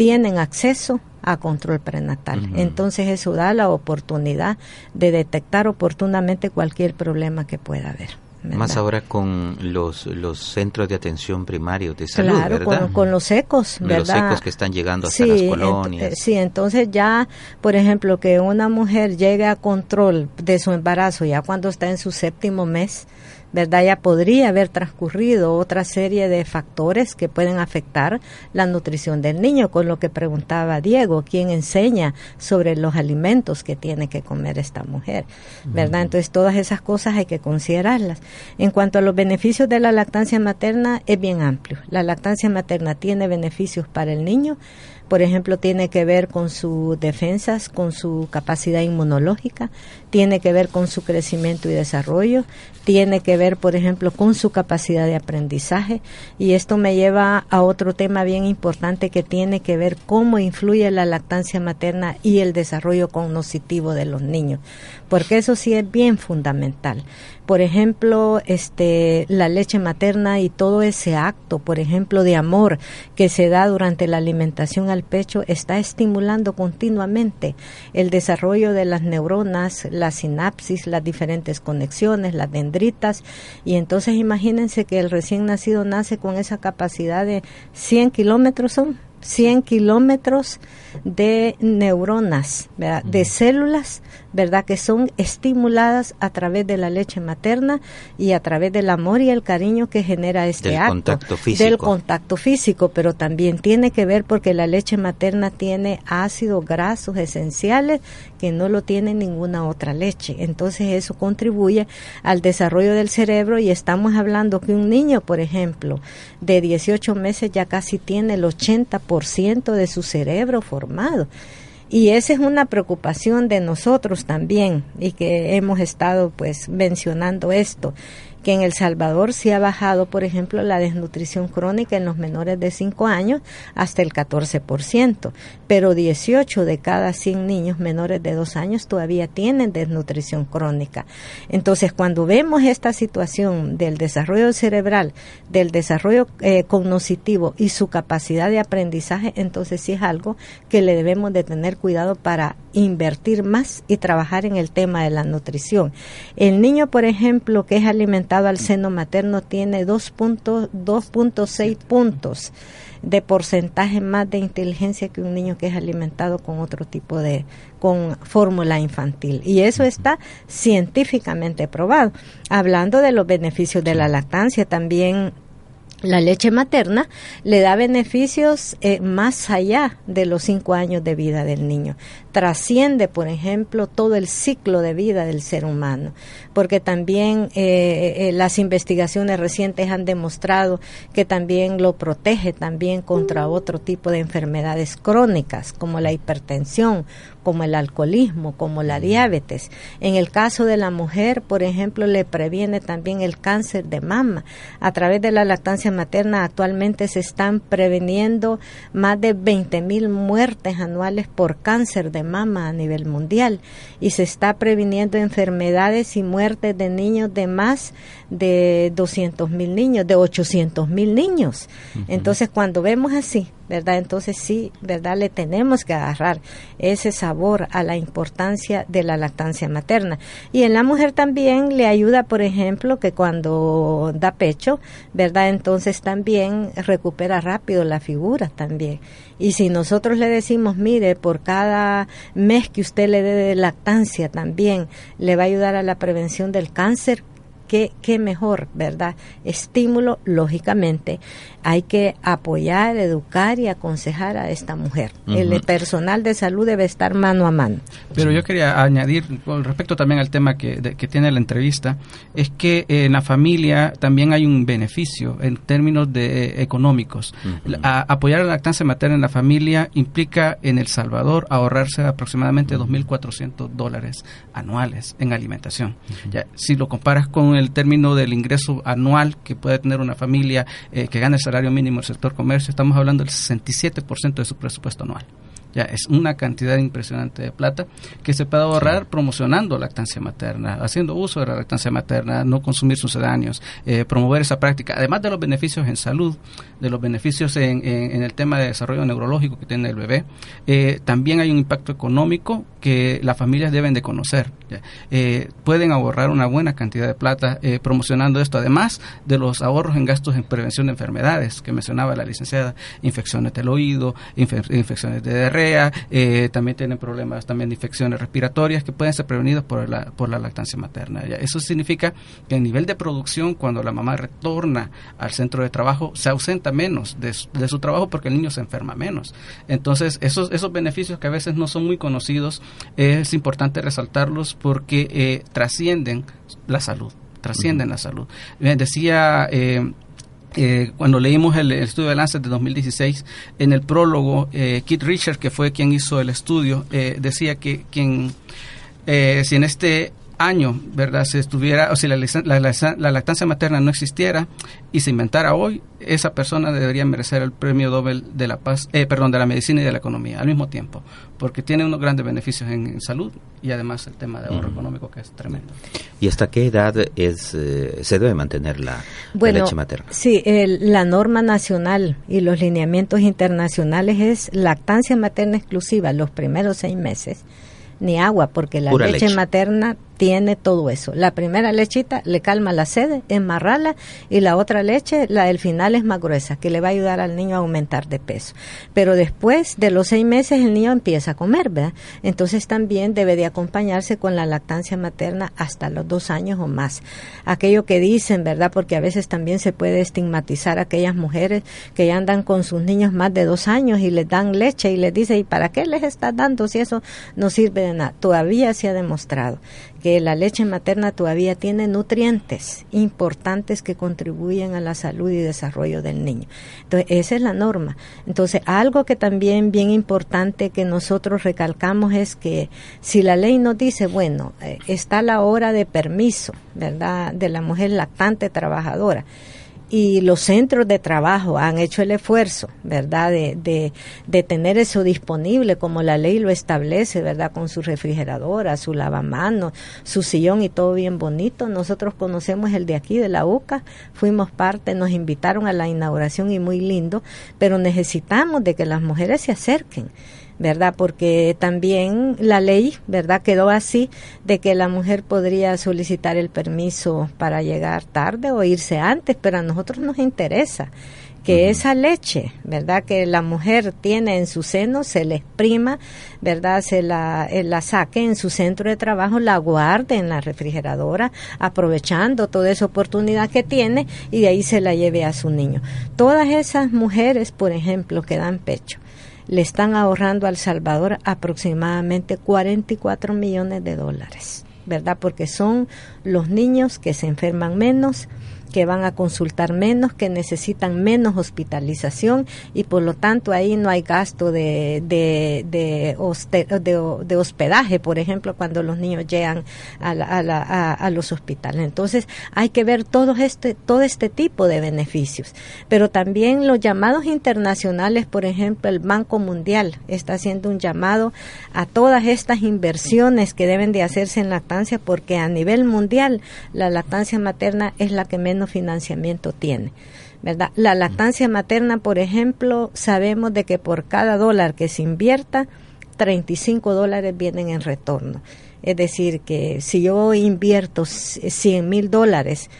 tienen acceso a control prenatal. Entonces eso da la oportunidad de detectar oportunamente cualquier problema que pueda haber. Más ahora con los, los centros de atención primarios de salud, claro, ¿verdad? Con, con, los ecos, ¿verdad? Los ecos que están llegando hasta las colonias. Ent sí, entonces ya, por ejemplo, que una mujer llegue a control de su embarazo ya cuando está en su séptimo mes, ¿verdad? Ya podría haber transcurrido otra serie de factores que pueden afectar la nutrición del niño, con lo que preguntaba Diego, ¿quién enseña sobre los alimentos que tiene que comer esta mujer? ¿Verdad? Entonces todas esas cosas hay que considerarlas. En cuanto a los beneficios de la lactancia materna, es bien amplio. La lactancia materna tiene beneficios para el niño, por ejemplo, tiene que ver con sus defensas, con su capacidad inmunológica, tiene que ver con su crecimiento y desarrollo, tiene que ver, por ejemplo, con su capacidad de aprendizaje. Y esto me lleva a otro tema bien importante que tiene que ver cómo influye la lactancia materna y el desarrollo cognitivo de los niños, porque eso sí es bien fundamental por ejemplo, este, la leche materna y todo ese acto, por ejemplo, de amor que se da durante la alimentación al pecho, está estimulando continuamente el desarrollo de las neuronas, la sinapsis, las diferentes conexiones, las dendritas, y entonces imagínense que el recién nacido nace con esa capacidad de 100 kilómetros son 100 kilómetros de neuronas, ¿verdad? de células, ¿verdad? Que son estimuladas a través de la leche materna y a través del amor y el cariño que genera este del acto. Contacto físico. Del contacto físico, pero también tiene que ver porque la leche materna tiene ácidos grasos esenciales que no lo tiene ninguna otra leche. Entonces eso contribuye al desarrollo del cerebro y estamos hablando que un niño, por ejemplo, de 18 meses ya casi tiene el 80% de su cerebro formado. Y esa es una preocupación de nosotros también y que hemos estado pues mencionando esto que en El Salvador sí ha bajado, por ejemplo, la desnutrición crónica en los menores de 5 años hasta el 14%, pero 18 de cada 100 niños menores de 2 años todavía tienen desnutrición crónica. Entonces, cuando vemos esta situación del desarrollo cerebral, del desarrollo eh, cognitivo y su capacidad de aprendizaje, entonces sí es algo que le debemos de tener cuidado para invertir más y trabajar en el tema de la nutrición. El niño, por ejemplo, que es alimentado al seno materno tiene 2.6 puntos de porcentaje más de inteligencia que un niño que es alimentado con otro tipo de con fórmula infantil y eso está científicamente probado. Hablando de los beneficios de la lactancia, también la leche materna le da beneficios eh, más allá de los cinco años de vida del niño. Trasciende, por ejemplo, todo el ciclo de vida del ser humano, porque también eh, eh, las investigaciones recientes han demostrado que también lo protege también contra otro tipo de enfermedades crónicas, como la hipertensión, como el alcoholismo, como la diabetes. En el caso de la mujer, por ejemplo, le previene también el cáncer de mama. A través de la lactancia materna actualmente se están preveniendo más de 20 mil muertes anuales por cáncer de mama a nivel mundial. Y se está previniendo enfermedades y muertes de niños de más de 200 mil niños, de 800 mil niños. Entonces, cuando vemos así, ¿verdad? Entonces sí, ¿verdad? Le tenemos que agarrar ese sabor a la importancia de la lactancia materna. Y en la mujer también le ayuda, por ejemplo, que cuando da pecho, ¿verdad? Entonces también recupera rápido la figura también. Y si nosotros le decimos, mire, por cada mes que usted le dé de lactancia también le va a ayudar a la prevención del cáncer, qué, qué mejor, ¿verdad? Estímulo, lógicamente, hay que apoyar, educar y aconsejar a esta mujer. El personal de salud debe estar mano a mano. Pero yo quería añadir, con respecto también al tema que, que tiene la entrevista, es que en la familia también hay un beneficio en términos de eh, económicos. apoyar la lactancia materna en la familia implica en El Salvador ahorrarse aproximadamente 2.400 dólares anuales en alimentación. ya, si lo comparas con el término del ingreso anual que puede tener una familia eh, que gana el salario mínimo del sector comercio, estamos hablando del 67% de su presupuesto anual. Ya es una cantidad impresionante de plata que se puede ahorrar promocionando lactancia materna, haciendo uso de la lactancia materna, no consumir sucedáneos, eh, promover esa práctica, además de los beneficios en salud, de los beneficios en, en, el tema de desarrollo neurológico que tiene el bebé, eh, también hay un impacto económico que las familias deben de conocer. Eh, pueden ahorrar una buena cantidad de plata promocionando esto, además de los ahorros en gastos en prevención de enfermedades que mencionaba la licenciada, infecciones del oído, infecciones de diarrea, eh, también tienen problemas también de infecciones respiratorias que pueden ser prevenidos por la, por la lactancia materna. Eso significa que el nivel de producción, cuando la mamá retorna al centro de trabajo, se ausenta menos de, su trabajo porque el niño se enferma menos. Entonces, esos, esos beneficios que a veces no son muy conocidos, es importante resaltarlos porque eh, trascienden la salud, trascienden la salud. decía... Eh, cuando leímos el, estudio de Lancet de 2016, en el prólogo, eh, Keith Richard, que fue quien hizo el estudio, eh, decía que quien, eh, si en este año, ¿verdad? Se estuviera, o si la, la, lactancia materna no existiera y se inventara hoy, esa persona debería merecer el premio Nobel de la paz, eh, perdón, de la medicina y de la economía al mismo tiempo, porque tiene unos grandes beneficios en, salud y además el tema de ahorro económico que es tremendo. ¿Y hasta qué edad es eh, se debe mantener la, leche materna? Sí, la norma nacional y los lineamientos internacionales es lactancia materna exclusiva los primeros seis meses ni agua, porque la leche, materna tiene todo eso. La primera lechita le calma la sed, enmarrala, y la otra leche, la del final es más gruesa, que le va a ayudar al niño a aumentar de peso. Pero después de los seis meses el niño empieza a comer, ¿verdad? Entonces también debe de acompañarse con la lactancia materna hasta los dos años o más. Aquello que dicen, ¿verdad? Porque a veces también se puede estigmatizar a aquellas mujeres que ya andan con sus niños más de dos años y les dan leche y les dice, ¿y para qué les está dando si eso no sirve de nada? Todavía se ha demostrado que la leche materna todavía tiene nutrientes importantes que contribuyen a la salud y desarrollo del niño. Entonces, esa es la norma. Entonces, algo que también bien importante que nosotros recalcamos es que si la ley nos dice, bueno, eh, está la hora de permiso, ¿verdad?, de la mujer lactante trabajadora, y los centros de trabajo han hecho el esfuerzo, ¿verdad?, de, de, tener eso disponible como la ley lo establece, ¿verdad?, con su refrigeradora, su lavamanos, su sillón y todo bien bonito. Nosotros conocemos el de aquí, de la UCA, fuimos parte, nos invitaron a la inauguración y muy lindo, pero necesitamos de que las mujeres se acerquen ¿verdad? Porque también la ley, ¿verdad? Quedó así de que la mujer podría solicitar el permiso para llegar tarde o irse antes, pero a nosotros nos interesa que esa leche, ¿verdad? Que la mujer tiene en su seno, se le exprima, ¿verdad? Se la, eh, la saque en su centro de trabajo, la guarde en la refrigeradora, aprovechando toda esa oportunidad que tiene y de ahí se la lleve a su niño. Todas esas mujeres, por ejemplo, que dan pecho, le están ahorrando al Salvador aproximadamente 44 millones de dólares, ¿verdad? Porque son los niños que se enferman menos, que van a consultar menos, que necesitan menos hospitalización y por lo tanto ahí no hay gasto de, de, de, hospedaje, por ejemplo, cuando los niños llegan a, a, los hospitales. Entonces hay que ver todo este, todo este tipo de beneficios. Pero también los llamados internacionales, por ejemplo, el Banco Mundial está haciendo un llamado a todas estas inversiones que deben de hacerse en lactancia porque a nivel mundial la lactancia materna es la que menos financiamiento tiene. ¿verdad? La lactancia materna, por ejemplo, sabemos de que por cada dólar que se invierta, 35 dólares vienen en retorno. Es decir, que si yo invierto 100 mil dólares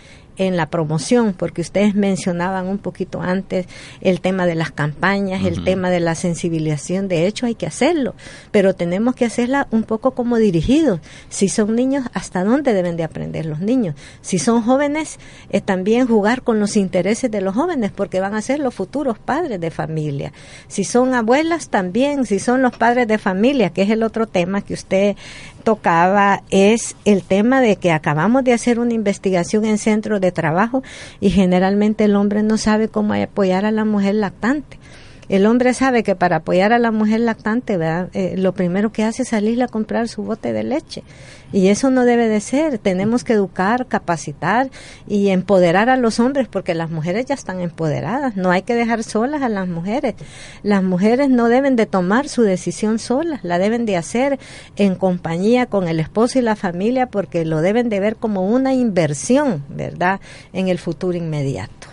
en la promoción, porque ustedes mencionaban un poquito antes el tema de las campañas, el tema de la sensibilización, de hecho hay que hacerlo, pero tenemos que hacerla un poco como dirigidos. Si son niños, ¿hasta dónde deben de aprender los niños? Si son jóvenes, es también jugar con los intereses de los jóvenes, porque van a ser los futuros padres de familia. Si son abuelas, también, si son los padres de familia, que es el otro tema que usted tocaba es el tema de que acabamos de hacer una investigación en centros de trabajo y generalmente el hombre no sabe cómo apoyar a la mujer lactante. El hombre sabe que para apoyar a la mujer lactante, eh, lo primero que hace es salirle a comprar su bote de leche. Y eso no debe de ser. Tenemos que educar, capacitar y empoderar a los hombres porque las mujeres ya están empoderadas. No hay que dejar solas a las mujeres. Las mujeres no deben de tomar su decisión solas, la deben de hacer en compañía con el esposo y la familia porque lo deben de ver como una inversión, ¿verdad?, en el futuro inmediato.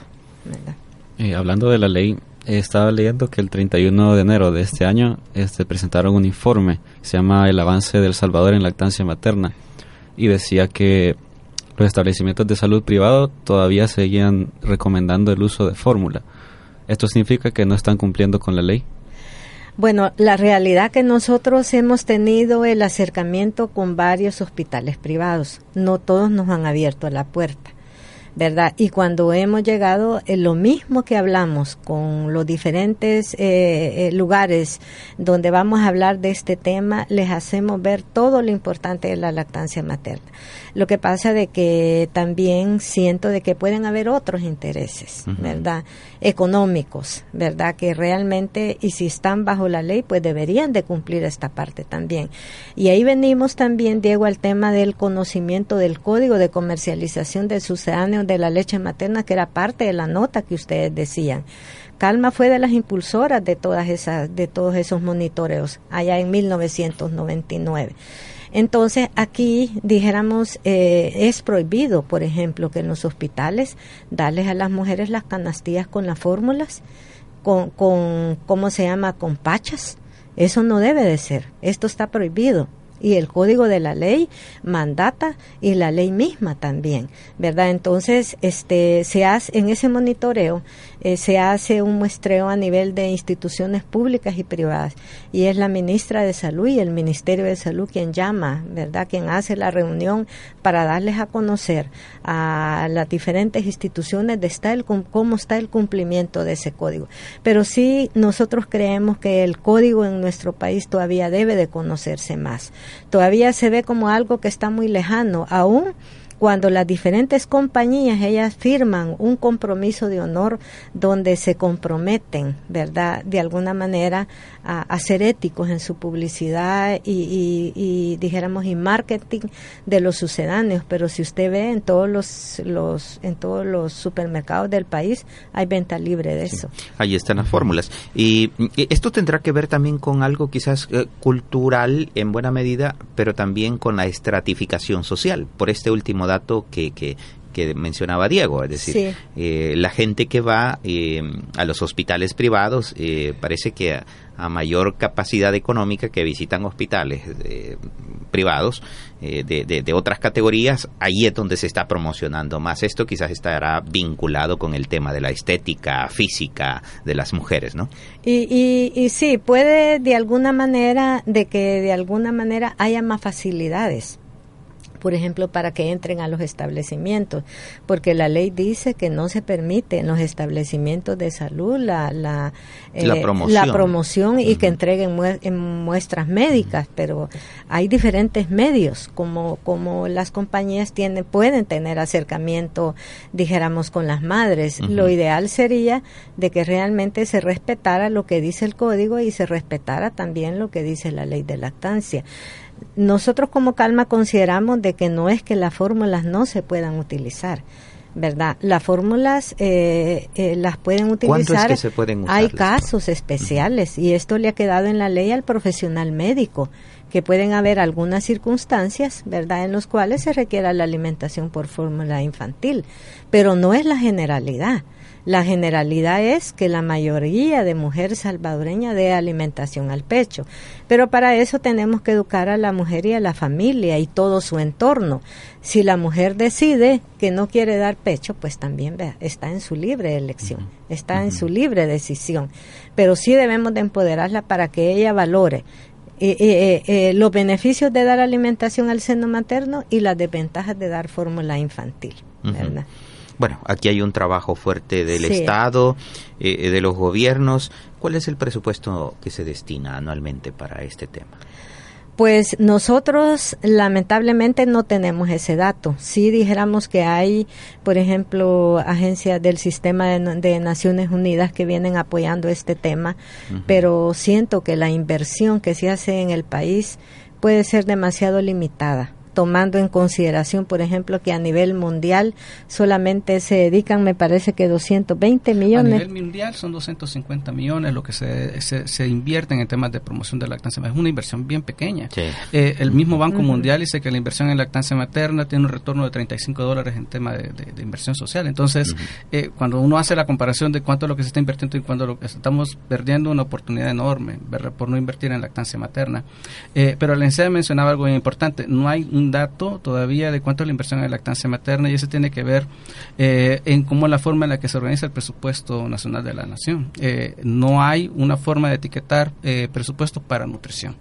Eh, hablando de la ley, estaba leyendo que el 31 de enero de este año este, presentaron un informe se llama El avance del Salvador en lactancia materna y decía que los establecimientos de salud privado todavía seguían recomendando el uso de fórmula. ¿Esto significa que no están cumpliendo con la ley? Bueno, la realidad que nosotros hemos tenido el acercamiento con varios hospitales privados. No todos nos han abierto la puerta. ¿Verdad? Y cuando hemos llegado, en lo mismo que hablamos con los diferentes eh, eh, lugares donde vamos a hablar de este tema, les hacemos ver todo lo importante de la lactancia materna. Lo que pasa de que también siento de que pueden haber otros intereses, ¿verdad? Económicos, ¿verdad? Que realmente, y si están bajo la ley, pues deberían de cumplir esta parte también. Y ahí venimos también, Diego, al tema del conocimiento del código de comercialización del sucedáneo de la leche materna, que era parte de la nota que ustedes decían. Calma fue de las impulsoras de todas esas, de todos esos monitoreos allá en 1999. Entonces, aquí, dijéramos, eh, es prohibido, por ejemplo, que en los hospitales darles a las mujeres las canastillas con las fórmulas, con, con, ¿cómo se llama?, con pachas. Eso no debe de ser. Esto está prohibido y el código de la ley mandata y la ley misma también, ¿verdad? Entonces, este se hace en ese monitoreo eh, se hace un muestreo a nivel de instituciones públicas y privadas y es la ministra de Salud y el Ministerio de Salud quien llama, ¿verdad? Quien hace la reunión para darles a conocer a las diferentes instituciones de el, cómo está el cumplimiento de ese código. Pero sí nosotros creemos que el código en nuestro país todavía debe de conocerse más. Todavía se ve como algo que está muy lejano, aún cuando las diferentes compañías ellas firman un compromiso de honor donde se comprometen, ¿verdad? De alguna manera a, ser éticos en su publicidad y, dijéramos y marketing de los sucedáneos, pero si usted ve en todos los, los en todos los supermercados del país hay venta libre de eso. Ahí están las fórmulas. Y, esto tendrá que ver también con algo quizás eh, cultural en buena medida, pero también con la estratificación social. Por este último dato que, que, mencionaba Diego, es decir, eh, la gente que va eh, a los hospitales privados parece que a mayor capacidad económica que visitan hospitales eh, privados eh, de, de, otras categorías, ahí es donde se está promocionando más. Esto quizás estará vinculado con el tema de la estética física de las mujeres, ¿no? Y, y, y sí, puede de alguna manera, de que de alguna manera haya más facilidades por ejemplo, para que entren a los establecimientos, porque la ley dice que no se permite en los establecimientos de salud la, la, La eh, promoción. la promoción y que entreguen mue- en muestras médicas, pero hay diferentes medios, como, como las compañías tienen, pueden tener acercamiento, dijéramos, con las madres. Lo ideal sería de que realmente se respetara lo que dice el código y se respetara también lo que dice la ley de lactancia. Nosotros como Calma consideramos de que no es que las fórmulas no se puedan utilizar. ¿Verdad? Las fórmulas eh, eh, las pueden ¿Cuándo es utilizar. que se pueden usar Hay casos especiales y esto le ha quedado en la ley al profesional médico, que pueden haber algunas circunstancias, ¿verdad?, en los cuales se requiera la alimentación por fórmula infantil, pero no es la generalidad. La generalidad es que la mayoría de mujeres salvadoreñas dé alimentación al pecho, pero para eso tenemos que educar a la mujer y a la familia y todo su entorno. Si la mujer decide que no quiere dar pecho, pues también vea, está en su libre elección, está en su libre decisión, pero sí debemos de empoderarla para que ella valore eh, eh, eh, los beneficios de dar alimentación al seno materno y las desventajas de dar fórmula infantil. ¿verdad? Bueno, aquí hay un trabajo fuerte del Sí. Estado, eh, de los gobiernos. ¿Cuál es el presupuesto que se destina anualmente para este tema? Pues nosotros lamentablemente no tenemos ese dato. Si dijéramos que hay, por ejemplo, agencias del sistema de, de Naciones Unidas que vienen apoyando este tema, pero siento que la inversión que se hace en el país puede ser demasiado limitada tomando en consideración, por ejemplo, que a nivel mundial solamente se dedican, me parece que 220 A millones. nivel mundial son 250 millones lo que se, se, se invierten en temas de promoción de lactancia. Es una inversión bien pequeña. Eh, el mismo Banco. Mundial dice que la inversión en lactancia materna tiene un retorno de 35 dólares en tema de, de- de inversión social. Entonces, eh, cuando uno hace la comparación de cuánto es lo que se está invirtiendo y cuánto lo que estamos perdiendo una oportunidad enorme ¿verdad? por no invertir en lactancia materna. Eh, pero la licenciada mencionaba algo bien importante. No hay un dato todavía de cuánto es la inversión en lactancia materna y eso tiene que ver eh, en cómo la forma en la que se organiza el presupuesto nacional de la nación. Eh, no hay una forma de etiquetar eh, presupuesto para nutrición.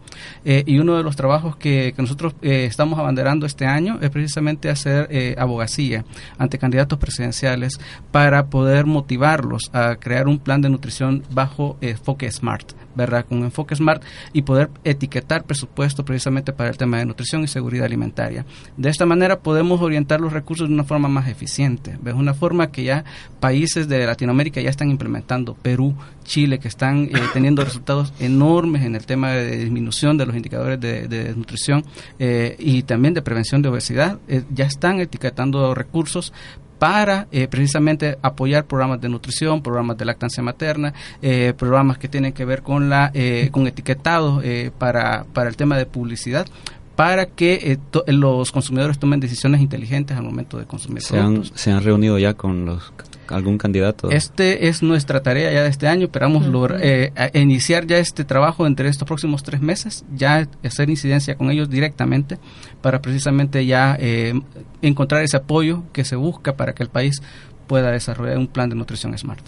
Eh, y uno de los trabajos que, que nosotros estamos abanderando este año es precisamente hacer abogacía ante candidatos presidenciales para poder motivarlos a crear un plan de nutrición bajo enfoque SMART, ¿verdad? Con enfoque SMART y poder etiquetar presupuesto precisamente para el tema de nutrición y seguridad alimentaria. De esta manera podemos orientar los recursos de una forma más eficiente, ¿ves? Una forma que ya países de Latinoamérica ya están implementando, Perú, Chile, que están eh, teniendo resultados enormes en el tema de disminución de los indicadores de, de nutrición eh, y también de prevención de obesidad, eh, ya están etiquetando recursos para eh, precisamente apoyar programas de nutrición, programas de lactancia materna, eh, programas que tienen que ver con la eh, con etiquetado eh, para, para el tema de publicidad para que eh, to- los consumidores tomen decisiones inteligentes al momento de consumir ¿Se han, productos. se han reunido ya con los algún candidato? Este es nuestra tarea ya de este año. Esperamos lograr, eh, iniciar ya este trabajo entre estos próximos tres meses, ya hacer incidencia con ellos directamente para precisamente ya eh, encontrar ese apoyo que se busca para que el país pueda desarrollar un plan de nutrición smart.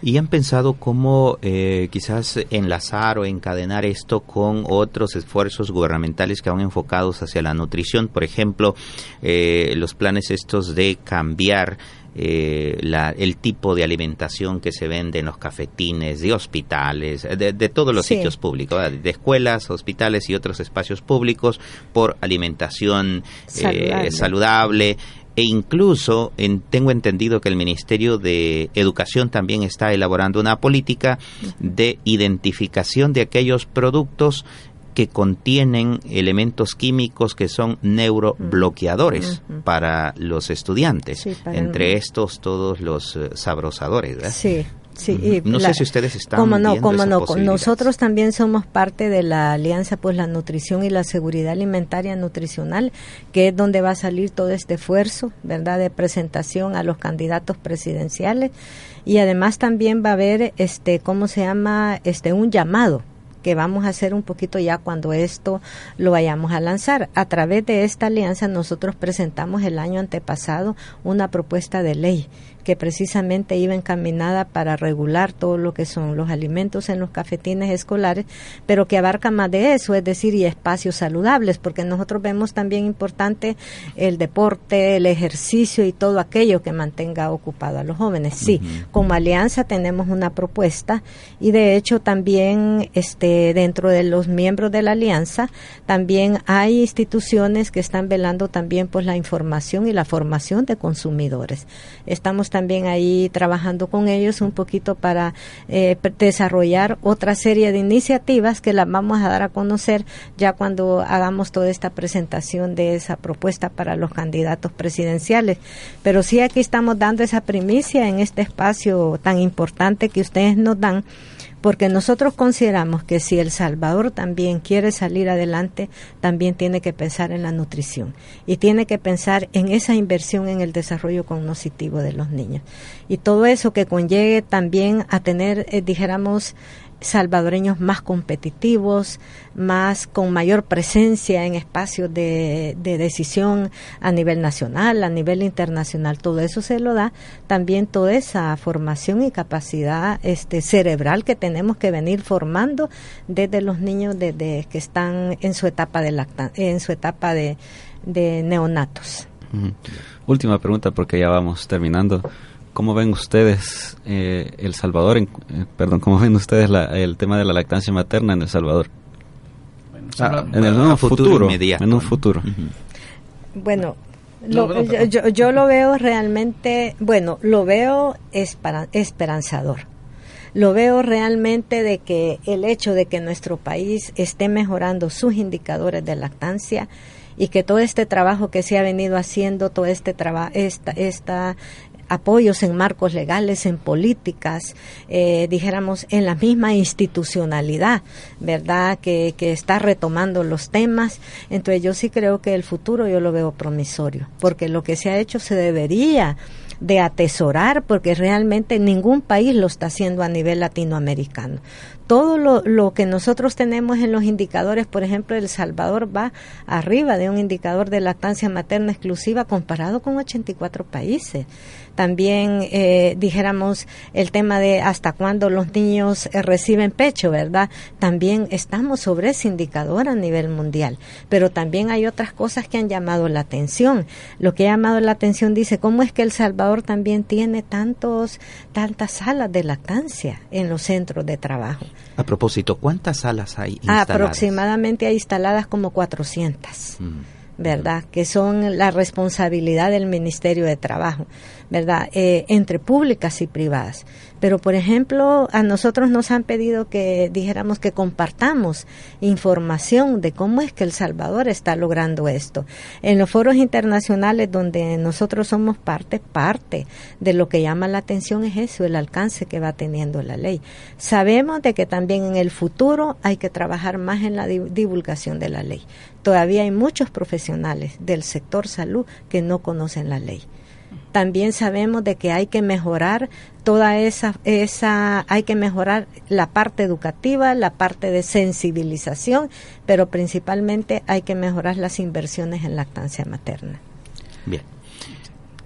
¿Y han pensado cómo eh, quizás enlazar o encadenar esto con otros esfuerzos gubernamentales que van enfocados hacia la nutrición? Por ejemplo, eh, los planes estos de cambiar eh, la- el tipo de alimentación que se vende en los cafetines, de hospitales, de, de todos los Sí. sitios públicos, ¿verdad? de escuelas, hospitales y otros espacios públicos por alimentación eh, Saludable. saludable e incluso en- tengo entendido que el Ministerio de Educación también está elaborando una política de identificación de aquellos productos que contienen elementos químicos que son neurobloqueadores para los estudiantes. Sí, para Entre el- estos todos los eh, sabrosadores. ¿verdad? Sí, sí. Y No la- sé si ustedes están Cómo no, esa no. Nosotros también somos parte de la Alianza pues la Nutrición y la Seguridad Alimentaria Nutricional, que es donde va a salir todo este esfuerzo, ¿verdad?, de presentación a los candidatos presidenciales y además también va a haber este ¿cómo se llama? este un llamado que vamos a hacer un poquito ya cuando esto lo vayamos a lanzar. A través de esta alianza nosotros presentamos el año antepasado una propuesta de ley que precisamente iba encaminada para regular todo lo que son los alimentos en los cafetines escolares, pero que abarca más de eso, es decir, y espacios saludables, porque nosotros vemos también importante el deporte, el ejercicio y todo aquello que mantenga ocupado a los jóvenes. Sí, como alianza tenemos una propuesta y de hecho también este dentro de los miembros de la alianza también hay instituciones que están velando también por la información y la formación de consumidores. Estamos también ahí trabajando con ellos un poquito para eh, desarrollar otra serie de iniciativas que las vamos a dar a conocer ya cuando hagamos toda esta presentación de esa propuesta para los candidatos presidenciales. Pero sí aquí estamos dando esa primicia en este espacio tan importante que ustedes nos dan porque nosotros consideramos que si El Salvador también quiere salir adelante, también tiene que pensar en la nutrición y tiene que pensar en esa inversión en el desarrollo cognitivo de los niños. Y todo eso que conlleve también a tener, eh, dijéramos, salvadoreños más competitivos, más con mayor presencia en espacios de, decisión a nivel nacional, a nivel internacional. Todo eso se lo da también toda esa formación y capacidad este, cerebral que tenemos que venir formando desde los niños desde que están en su etapa de en su etapa de, neonatos. Última pregunta porque ya vamos terminando. ¿Cómo ven ustedes eh, El Salvador, eh, perdón, cómo ven ustedes el tema de la lactancia materna en El Salvador? Ah, en el futuro, En un futuro. Bueno, yo, lo veo realmente, bueno, lo veo esperanzador. Lo veo realmente de que el hecho de que nuestro país esté mejorando sus indicadores de lactancia y que todo este trabajo que se ha venido haciendo, todo este trabajo, esta, esta apoyos en marcos legales, en políticas, eh, dijéramos, en la misma institucionalidad, ¿verdad? Que, que está retomando los temas. Entonces yo sí creo que el futuro yo lo veo promisorio, porque lo que se ha hecho se debería de atesorar porque realmente ningún país lo está haciendo a nivel latinoamericano todo lo, lo, que nosotros tenemos en los indicadores, por ejemplo, El Salvador va arriba de un indicador de lactancia materna exclusiva comparado con 84 países también eh, dijéramos el tema de hasta cuándo los niños eh, reciben pecho, ¿verdad? También estamos sobre ese indicador a nivel mundial, pero también hay otras cosas que han llamado la atención. Lo que ha llamado la atención dice, ¿cómo es que El Salvador también tiene tantos tantas salas de lactancia en los centros de trabajo? A propósito, ¿cuántas salas hay instaladas? Aproximadamente hay instaladas como 400. ¿verdad? Que son la responsabilidad del Ministerio de Trabajo, ¿verdad? Eh, entre públicas y privadas. Pero, por ejemplo, a nosotros nos han pedido que dijéramos que compartamos información de cómo es que El Salvador está logrando esto. En los foros internacionales donde nosotros somos parte, parte de lo que llama la atención es eso, el alcance que va teniendo la ley. Sabemos de que también en el futuro hay que trabajar más en la divulgación de la ley. Todavía hay muchos profesionales del sector salud que no conocen la ley también sabemos de que hay que mejorar toda esa, esa, hay que mejorar la parte educativa, la parte de sensibilización, pero principalmente hay que mejorar las inversiones en lactancia materna. Bien.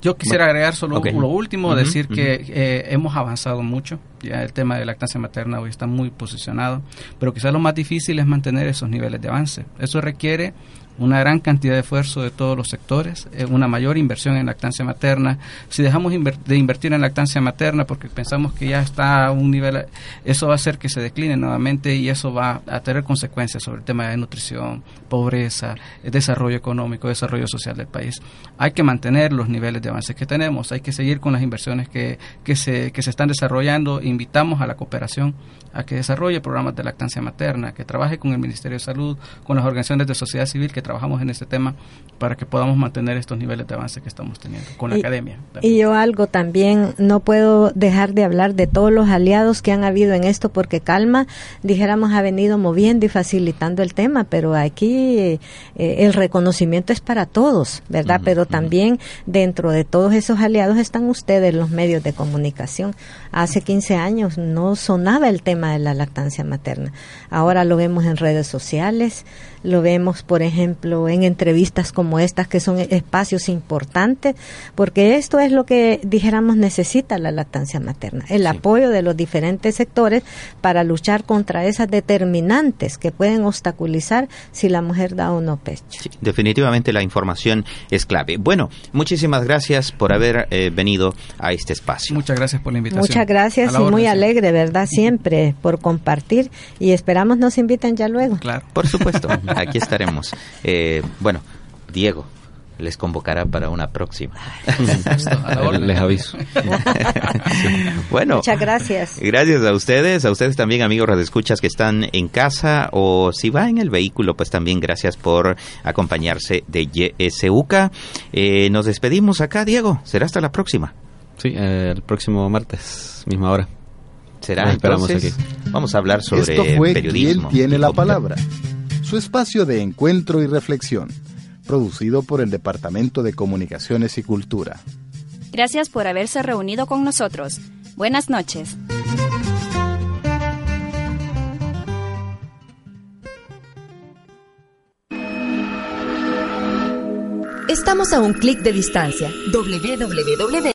Yo quisiera agregar solo lo último, decir que eh, hemos avanzado mucho, ya el tema de lactancia materna hoy está muy posicionado, pero quizás lo más difícil es mantener esos niveles de avance. Eso requiere una gran cantidad de esfuerzo de todos los sectores, eh, una mayor inversión en lactancia materna. Si dejamos de invertir en lactancia materna porque pensamos que ya está a un nivel, eso va a hacer que se decline nuevamente y eso va a tener consecuencias sobre el tema de nutrición, pobreza, desarrollo económico, desarrollo social del país. Hay que mantener los niveles de avance que tenemos, hay que seguir con las inversiones que, que, se, que se están desarrollando. Invitamos a la cooperación a que desarrolle programas de lactancia materna, que trabaje con el Ministerio de Salud, con las organizaciones de sociedad civil que que trabajamos en este tema para que podamos mantener estos niveles de avance que estamos teniendo con la Y- academia. Y yo algo también, no puedo dejar de hablar de todos los aliados que han habido en esto, porque Calma, dijéramos, ha venido moviendo y facilitando el tema, pero aquí eh, el reconocimiento es para todos, ¿verdad? pero también dentro de todos esos aliados están ustedes, los medios de comunicación. Hace 15 años no sonaba el tema de la lactancia materna. Ahora lo vemos en redes sociales, lo vemos, por ejemplo, en entrevistas como estas, que son espacios importantes, porque esto es lo que, dijéramos, necesita la lactancia materna, el apoyo de los diferentes sectores para luchar contra esas determinantes que pueden obstaculizar si la mujer da o no pecho. Definitivamente la información es clave. Bueno, muchísimas gracias por haber eh, venido a este espacio. Muchas gracias por la invitación. Muchas gracias y muy alegre, ¿verdad? Siempre por compartir y esperamos nos inviten ya luego. Claro. Por supuesto, aquí estaremos. Eh, bueno, Diego les convocará para una próxima. Les aviso. bueno, Muchas gracias. Gracias a ustedes, a ustedes también amigos radioescuchas que están en casa o si va en el vehículo, pues también gracias por acompañarse de YSUCA. Eh, nos despedimos acá, Diego. Será hasta la próxima. Sí, eh, el próximo martes, misma hora. Será Nos esperamos entonces. aquí. Vamos a hablar sobre Esto fue periodismo. ¿Quién tiene la palabra? Su espacio de encuentro y reflexión, producido por el Departamento de Comunicaciones y Cultura. Gracias por haberse reunido con nosotros. Buenas noches. Estamos a un clic de distancia. www